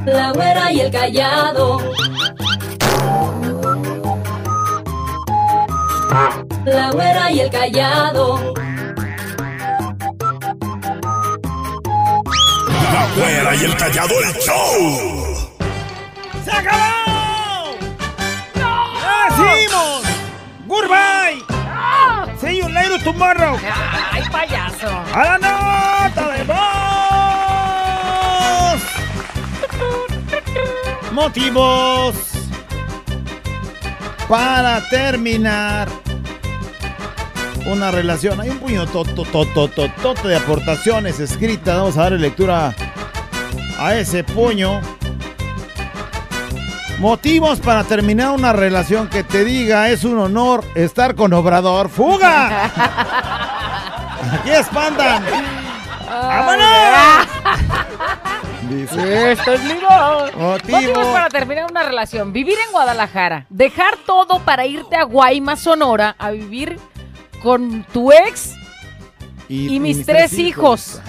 La güera y el callado. La güera y el callado. La güera y el callado el show. ¡Se acabó! ¡Ya decimos! ¡Goodbye! ¡See you later tomorrow! ¡Ay, payaso! ¡A la nota de voz! <laughs> Motivos Para terminar una relación, hay un puño de aportaciones escritas. Vamos a darle lectura a ese puño. Motivos para terminar una relación que te diga es un honor estar con Obrador. ¡Fuga! <laughs> Aquí espantan. ¡Vámonos! Dice. Esto es ligo. Motivo. Motivos para terminar una relación. Vivir en Guadalajara. Dejar todo para irte a Guaymas, Sonora, a vivir con tu ex y, mis, tres, hijos.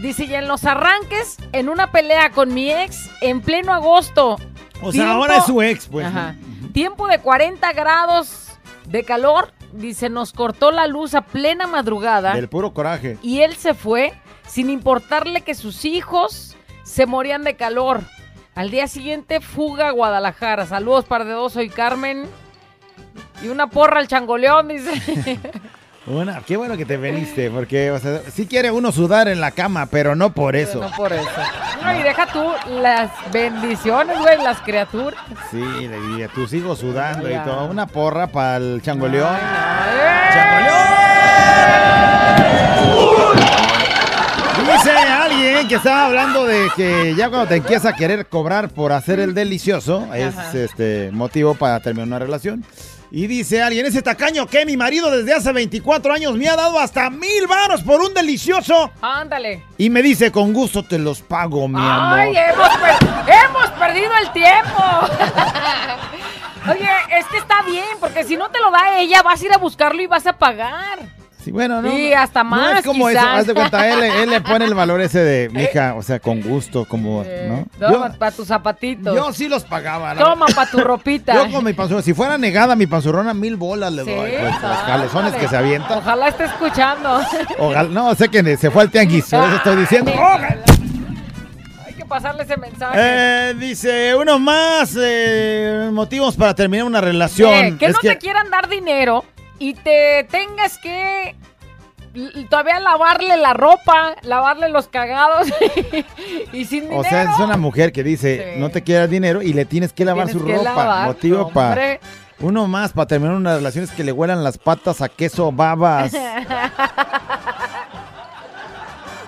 Dice, y en los arranques, en una pelea con mi ex, en pleno agosto. O sea, ahora es su ex, pues. Ajá. Tiempo de 40 grados de calor. Dice, nos cortó la luz a plena madrugada. Del puro coraje. Y él se fue sin importarle que sus hijos se morían de calor. Al día siguiente, fuga a Guadalajara. Saludos, par de dos, soy Carmen. Y una porra al changoleón, dice. <laughs> Una, qué bueno que te veniste, porque o sea, sí quiere uno sudar en la cama, pero no por eso. No por eso. No, y deja tú las bendiciones, güey, las criaturas. Sí, le diría, tus hijos sudando y todo. Una porra para el changoleón. Dice que estaba hablando de que ya cuando te empiezas a querer cobrar por hacer el delicioso, es este motivo para terminar una relación. Y dice alguien, ese tacaño que mi marido desde hace 24 años me ha dado hasta mil varos por un delicioso. Ándale. Y me dice, con gusto te los pago, mi amor. ¡Ay, hemos, per- hemos perdido el tiempo! <laughs> Oye, es que está bien, porque si no te lo da ella, vas a ir a buscarlo y vas a pagar. Sí, bueno, no. Y no- hasta No más, es como quizás. eso, haz de cuenta, él, él le pone el valor ese de, <laughs> mija, o sea, con gusto, como, ¿no? Toma, para tus zapatitos. Yo sí los pagaba. la Toma, para tu ropita. Yo con mi panzurrona, si fuera negada mi panzurrona, mil bolas le Sí, doy. pues, los calezones que se avientan. Ojalá esté escuchando. <laughs> Ojalá- no, sé que se fue al tianguis, por eso estoy diciendo. Hay que pasarle ese mensaje. Eh, dice, uno más eh, motivos para terminar una relación. Que Es no te quieran dar dinero y te tengas que todavía lavarle la ropa, lavarle los cagados <laughs> y sin dinero. O sea, es una mujer que dice, Sí. no te quieras dinero y le tienes que lavar Tienes su que ropa. lavar, Motivo para... Uno más para terminar una relación es que le huelan las patas a queso babas. <laughs>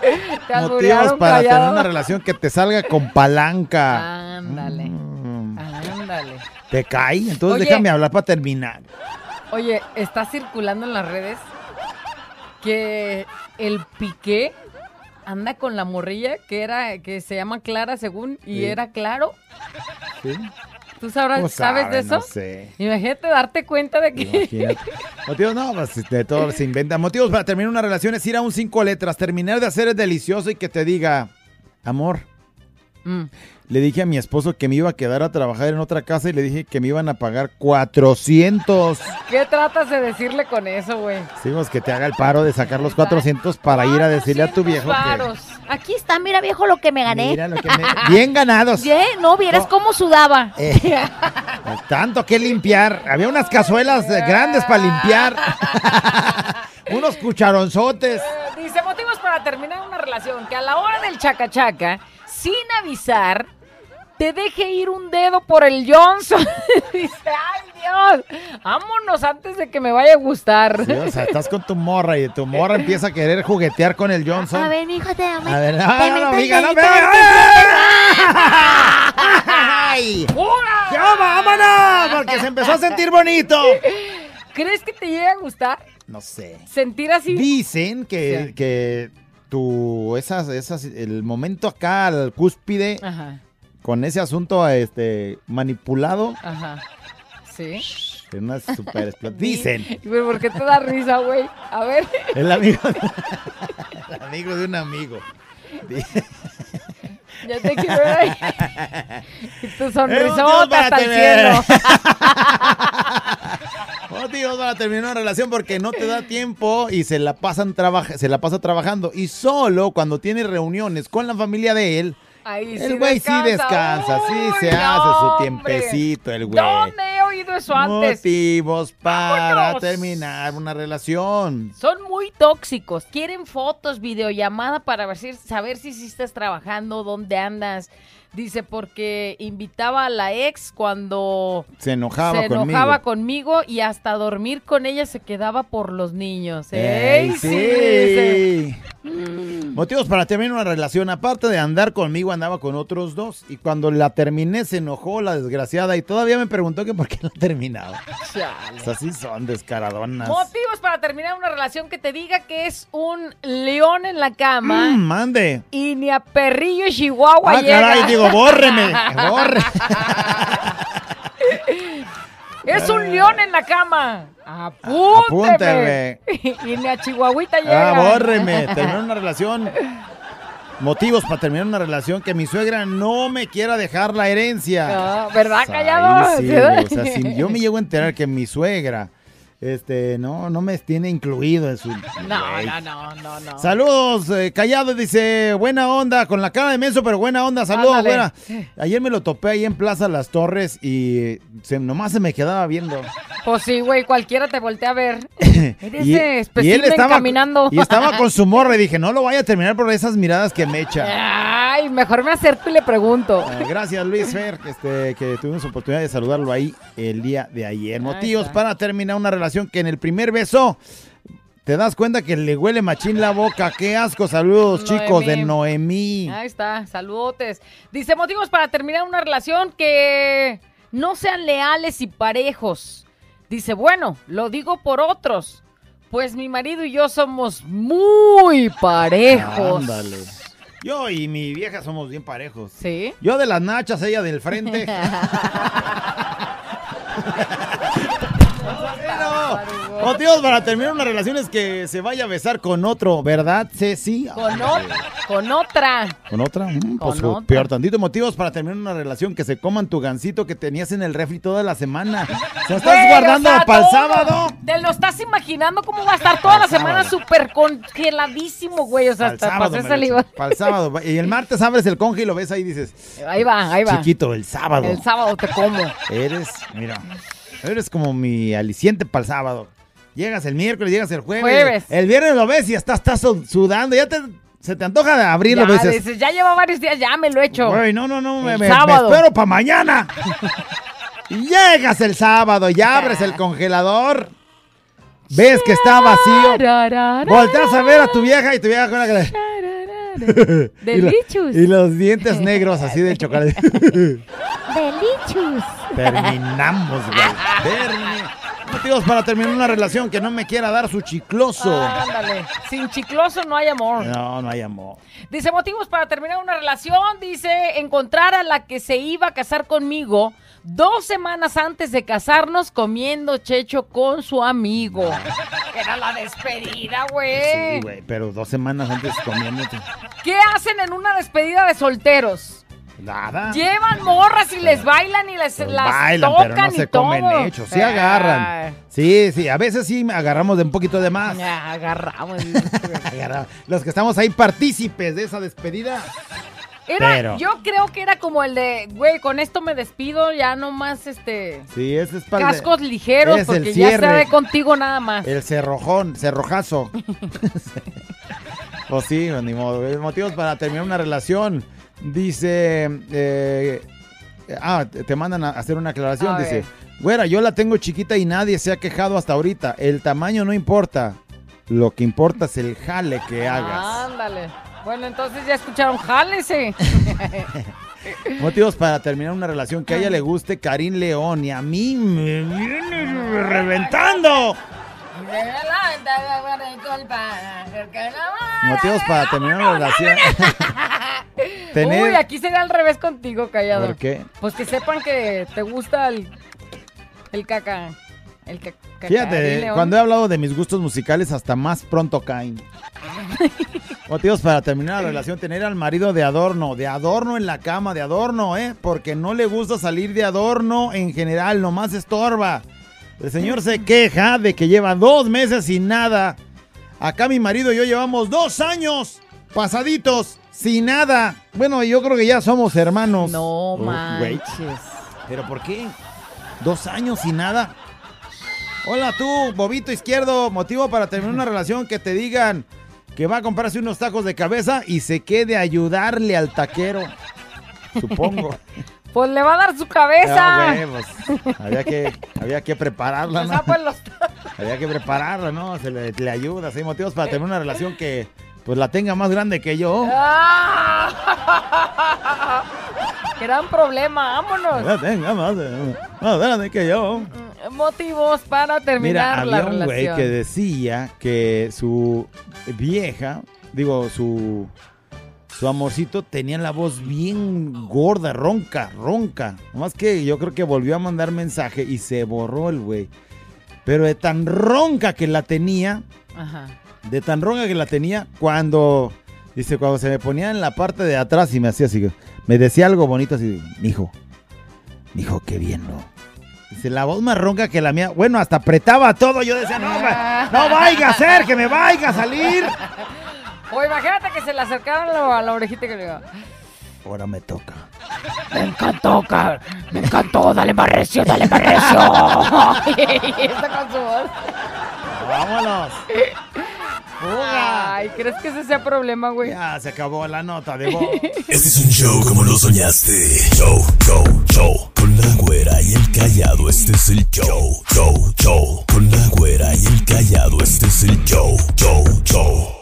Te Motivos para callado. tener una relación que te salga con palanca. Ándale. Mm. Ándale. ¿Te cae? Entonces Oye. déjame hablar para terminar. Oye, está circulando en las redes que el Piqué anda con la morrilla que era que se llama Clara según y Sí. era claro. ¿Sí? ¿Tú sabrás, sabes sabe, de eso? no sé. Imagínate darte cuenta de que... Motivos, no, pues de todo se inventa. Motivos para terminar una relación es ir a un cinco letras, terminar de hacer es delicioso y que te diga, amor. Mm. Le dije a mi esposo que me iba a quedar a trabajar en otra casa y le dije que me iban a pagar 400. ¿Qué tratas de decirle con eso, güey? Sí, pues que te haga el paro de sacar los 400 para ir a decirle a tu viejo que... Varos. Aquí está, mira viejo lo que me gané. Mira lo que me... Bien ganados. <laughs> Bien, no, vieras No. cómo sudaba. Eh, tanto que limpiar. Había unas cazuelas eh, grandes para limpiar. <laughs> Unos cucharonzotes. Dice motivos para terminar una relación que a la hora del chaca chaca, sin avisar, te deje ir un dedo por el Johnson. <laughs> Dice, ay Dios, vámonos antes de que me vaya a gustar. Sí, o sea, estás con tu morra y tu morra <laughs> empieza a querer juguetear con el Johnson. A ver, hijo, te dame. A ver, te no, no, amiga, no me-. ¡Ay! <laughs> ¡Ya vámonos! Porque se empezó a sentir bonito. ¿Crees que te llegue a gustar? No sé. Sentir así. Dicen que, Sí. que tu esas, esas, el momento acá al cúspide Ajá, con ese asunto este manipulado ajá. Sí. en una super <laughs> Dicen. Pero ¿por qué te da risa, güey? A ver. El amigo, <laughs> el amigo de un amigo. Ya te quiero ver ahí. Y tu sonrisota hasta el cielo. <laughs> Motivos para terminar una relación porque no te da tiempo y se la pasan se la pasa trabajando y solo cuando tiene reuniones con la familia de él, Ahí sí el güey sí descansa, sí Uy, se no, hace su tiempecito, el güey. ¿Dónde he oído eso antes? Motivos para Vámonos. terminar una relación. Son muy tóxicos. Quieren fotos, videollamada para ver si- saber si, sí estás trabajando, dónde andas. Dice, porque invitaba a la ex cuando Se enojaba se conmigo. enojaba conmigo y hasta dormir con ella se quedaba por los niños. Ey, ¡Ey, sí! dice. sí. Motivos para terminar una relación. Aparte de andar conmigo, andaba con otros dos. Y cuando la terminé, se enojó la desgraciada. Y todavía me preguntó que por qué la terminaba. Chale. O sea, sí son descaradonas. Motivos para terminar una relación que te diga que es un león en la cama Mm, mande. y ni a perrillo y chihuahua Ah, llega. caray, digo, bórreme, borre. Es un león en la cama. Apúnteme. Apúnteme. <laughs> y ni a chihuahuita llega. Ah, bórreme. Terminar una relación. Motivos para terminar una relación que mi suegra no me quiera dejar la herencia. No, ¿verdad, Ay, callado? sí, o sea, si yo me llego a enterar que mi suegra este, no, no me tiene incluido en su. <laughs> No, no, no, no, no. Saludos, eh, Callado dice, buena onda, con la cara de menso, pero buena onda, saludos, buena. Ayer me lo topé ahí en Plaza Las Torres y se, nomás se me quedaba viendo. Pues sí, güey, cualquiera te voltea a ver. <laughs> Eres Y, él estaba, caminando. y estaba con su morra y dije, no lo vaya a terminar por esas miradas que me echa. Ay, mejor me acerco y le pregunto. Ah, gracias Luis Fer, que, este, que tuvimos oportunidad de saludarlo ahí el día de ayer. Motivos está. para terminar una relación que en el primer beso te das cuenta que le huele machín la boca. Qué asco. Saludos chicos de Noemí. Ahí está, saludotes. Dice motivos para terminar una relación que no sean leales y parejos. Dice, bueno, lo digo por otros. Pues mi marido y yo somos muy parejos. Ándale. Yo y mi vieja somos bien parejos. ¿Sí? Yo de las nachas, ella del frente. <laughs> Motivos para terminar una relación es que se vaya a besar con otro, ¿verdad, Ceci? Con, ot- con otra. ¿Con otra? Mm, pues Con otra. peor tantito. Motivos para terminar una relación que se coman tu gancito que tenías en el refri toda la semana. O sea, estás Güey, guardando o sea, para el sábado. ¿Te lo estás imaginando cómo va a estar toda la semana súper congeladísimo, güey? O sea, hasta sábado, pasé saliva. para el sábado. Y el martes abres el conge y lo ves ahí y dices, Ahí va, ahí va. chiquito, el sábado. El sábado te como. Eres, mira, eres como mi aliciente para el sábado. Llegas el miércoles, llegas el jueves. Jueves. El viernes lo ves y ya estás, estás su- sudando. Ya te, se te antoja de abrirlo. Ya, dices, ya lleva varios días, ya me lo he hecho. Güey, no, no, no, me, me- espero para mañana. <laughs> Y Llegas el sábado, ya abres el congelador. Ves que está vacío. Volteas a ver a tu vieja y tu vieja con la. <laughs> Y, la- Delicious. y los dientes negros así del chocolate. <laughs> Delicious. Terminamos, güey. Motivos para terminar una relación que no me quiera dar su chicloso. Ándale. Sin chicloso no hay amor. No, no hay amor. Dice motivos para terminar una relación. Dice encontrar a la que se iba a casar conmigo dos semanas antes de casarnos comiendo checho con su amigo. <laughs> Era la despedida, güey. Sí, güey, pero dos semanas antes comiéndote. ¿Qué hacen en una despedida de solteros? Nada. Llevan morras y les bailan y les las Bailan, tocan pero no y se todo. comen hechos. Sí agarran. Sí, sí, a veces sí agarramos de un poquito de más. agarramos. <laughs> Agarra- Los que estamos ahí partícipes de esa despedida. Era, Pero- yo creo que era como el de, güey, con esto me despido, ya no más este Sí, ese es para de- cascos ligeros, es el porque ya cierre. estaré contigo nada más. El cerrojón, cerrojazo. o <laughs> <laughs> sí, ni modo. eh, Motivos para terminar una relación. Dice. eh, ah, te mandan a hacer una aclaración. A dice: ver. Güera, yo la tengo chiquita y nadie se ha quejado hasta ahorita. El tamaño no importa. Lo que importa es el jale que hagas. Ándale. Bueno, entonces ya escucharon, jálese. <laughs> Motivos para terminar una relación que a ella le guste Karim León y a mí me viene reventando. Motivos para terminar una relación. Tener- Uy, aquí sería al revés contigo, callado. ¿Por qué? Pues que sepan que te gusta el, el caca. El ca- cacarín Fíjate, león. cuando he hablado de mis gustos musicales, hasta más pronto caen. <laughs> Motivos para terminar la relación, tener al marido de adorno, de adorno en la cama, de adorno, ¿eh? Porque no le gusta salir de adorno en general, nomás estorba. El señor se queja de que lleva dos meses sin nada. Acá mi marido y yo llevamos dos años pasaditos sin nada. Bueno, yo creo que ya somos hermanos. No Oh, manches. ¿Pero por qué? ¿Dos años sin nada? Hola tú, bobito izquierdo, motivo para terminar una relación que te digan que va a comprarse unos tacos de cabeza y se quede a ayudarle al taquero. Supongo. <laughs> Pues le va a dar su cabeza. Ah, güey, pues, había, que, había que prepararla, O ¿no? pues los- Había que prepararla, ¿no? Se le, le ayuda, hay motivos para tener una relación que pues la tenga más grande que yo. ¡Ah! <laughs> Gran problema, vámonos. La tenga más, más grande que yo. Motivos para terminar Mira, la había un güey que decía que su vieja, digo, su, su amorcito tenía la voz bien gorda, ronca, ronca. Nomás que yo creo que volvió a mandar mensaje y se borró el güey. Pero de tan ronca que la tenía, Ajá. De tan ronca que la tenía, cuando, dice, cuando se me ponía en la parte de atrás y me hacía así, me decía algo bonito así, mijo, mijo, qué bien, ¿no? Dice, la voz más ronca que la mía, bueno, hasta apretaba todo, yo decía, no, no vaya a ser, que me vaya a salir. O imagínate que se le acercaron a la, orejita que le diga, Ahora me toca. Me encantó, car- me encantó, dale más recio, dale más recio. <laughs> y está con su voz. Vámonos fuga. Ay, ¿crees que ese sea problema, güey? Ya, se acabó la nota de voz. <laughs> este es un show como lo soñaste. Show, show, show. Con la güera y el callado, este es el show. Show, show. Con la güera y el callado, este es el show. Show, show.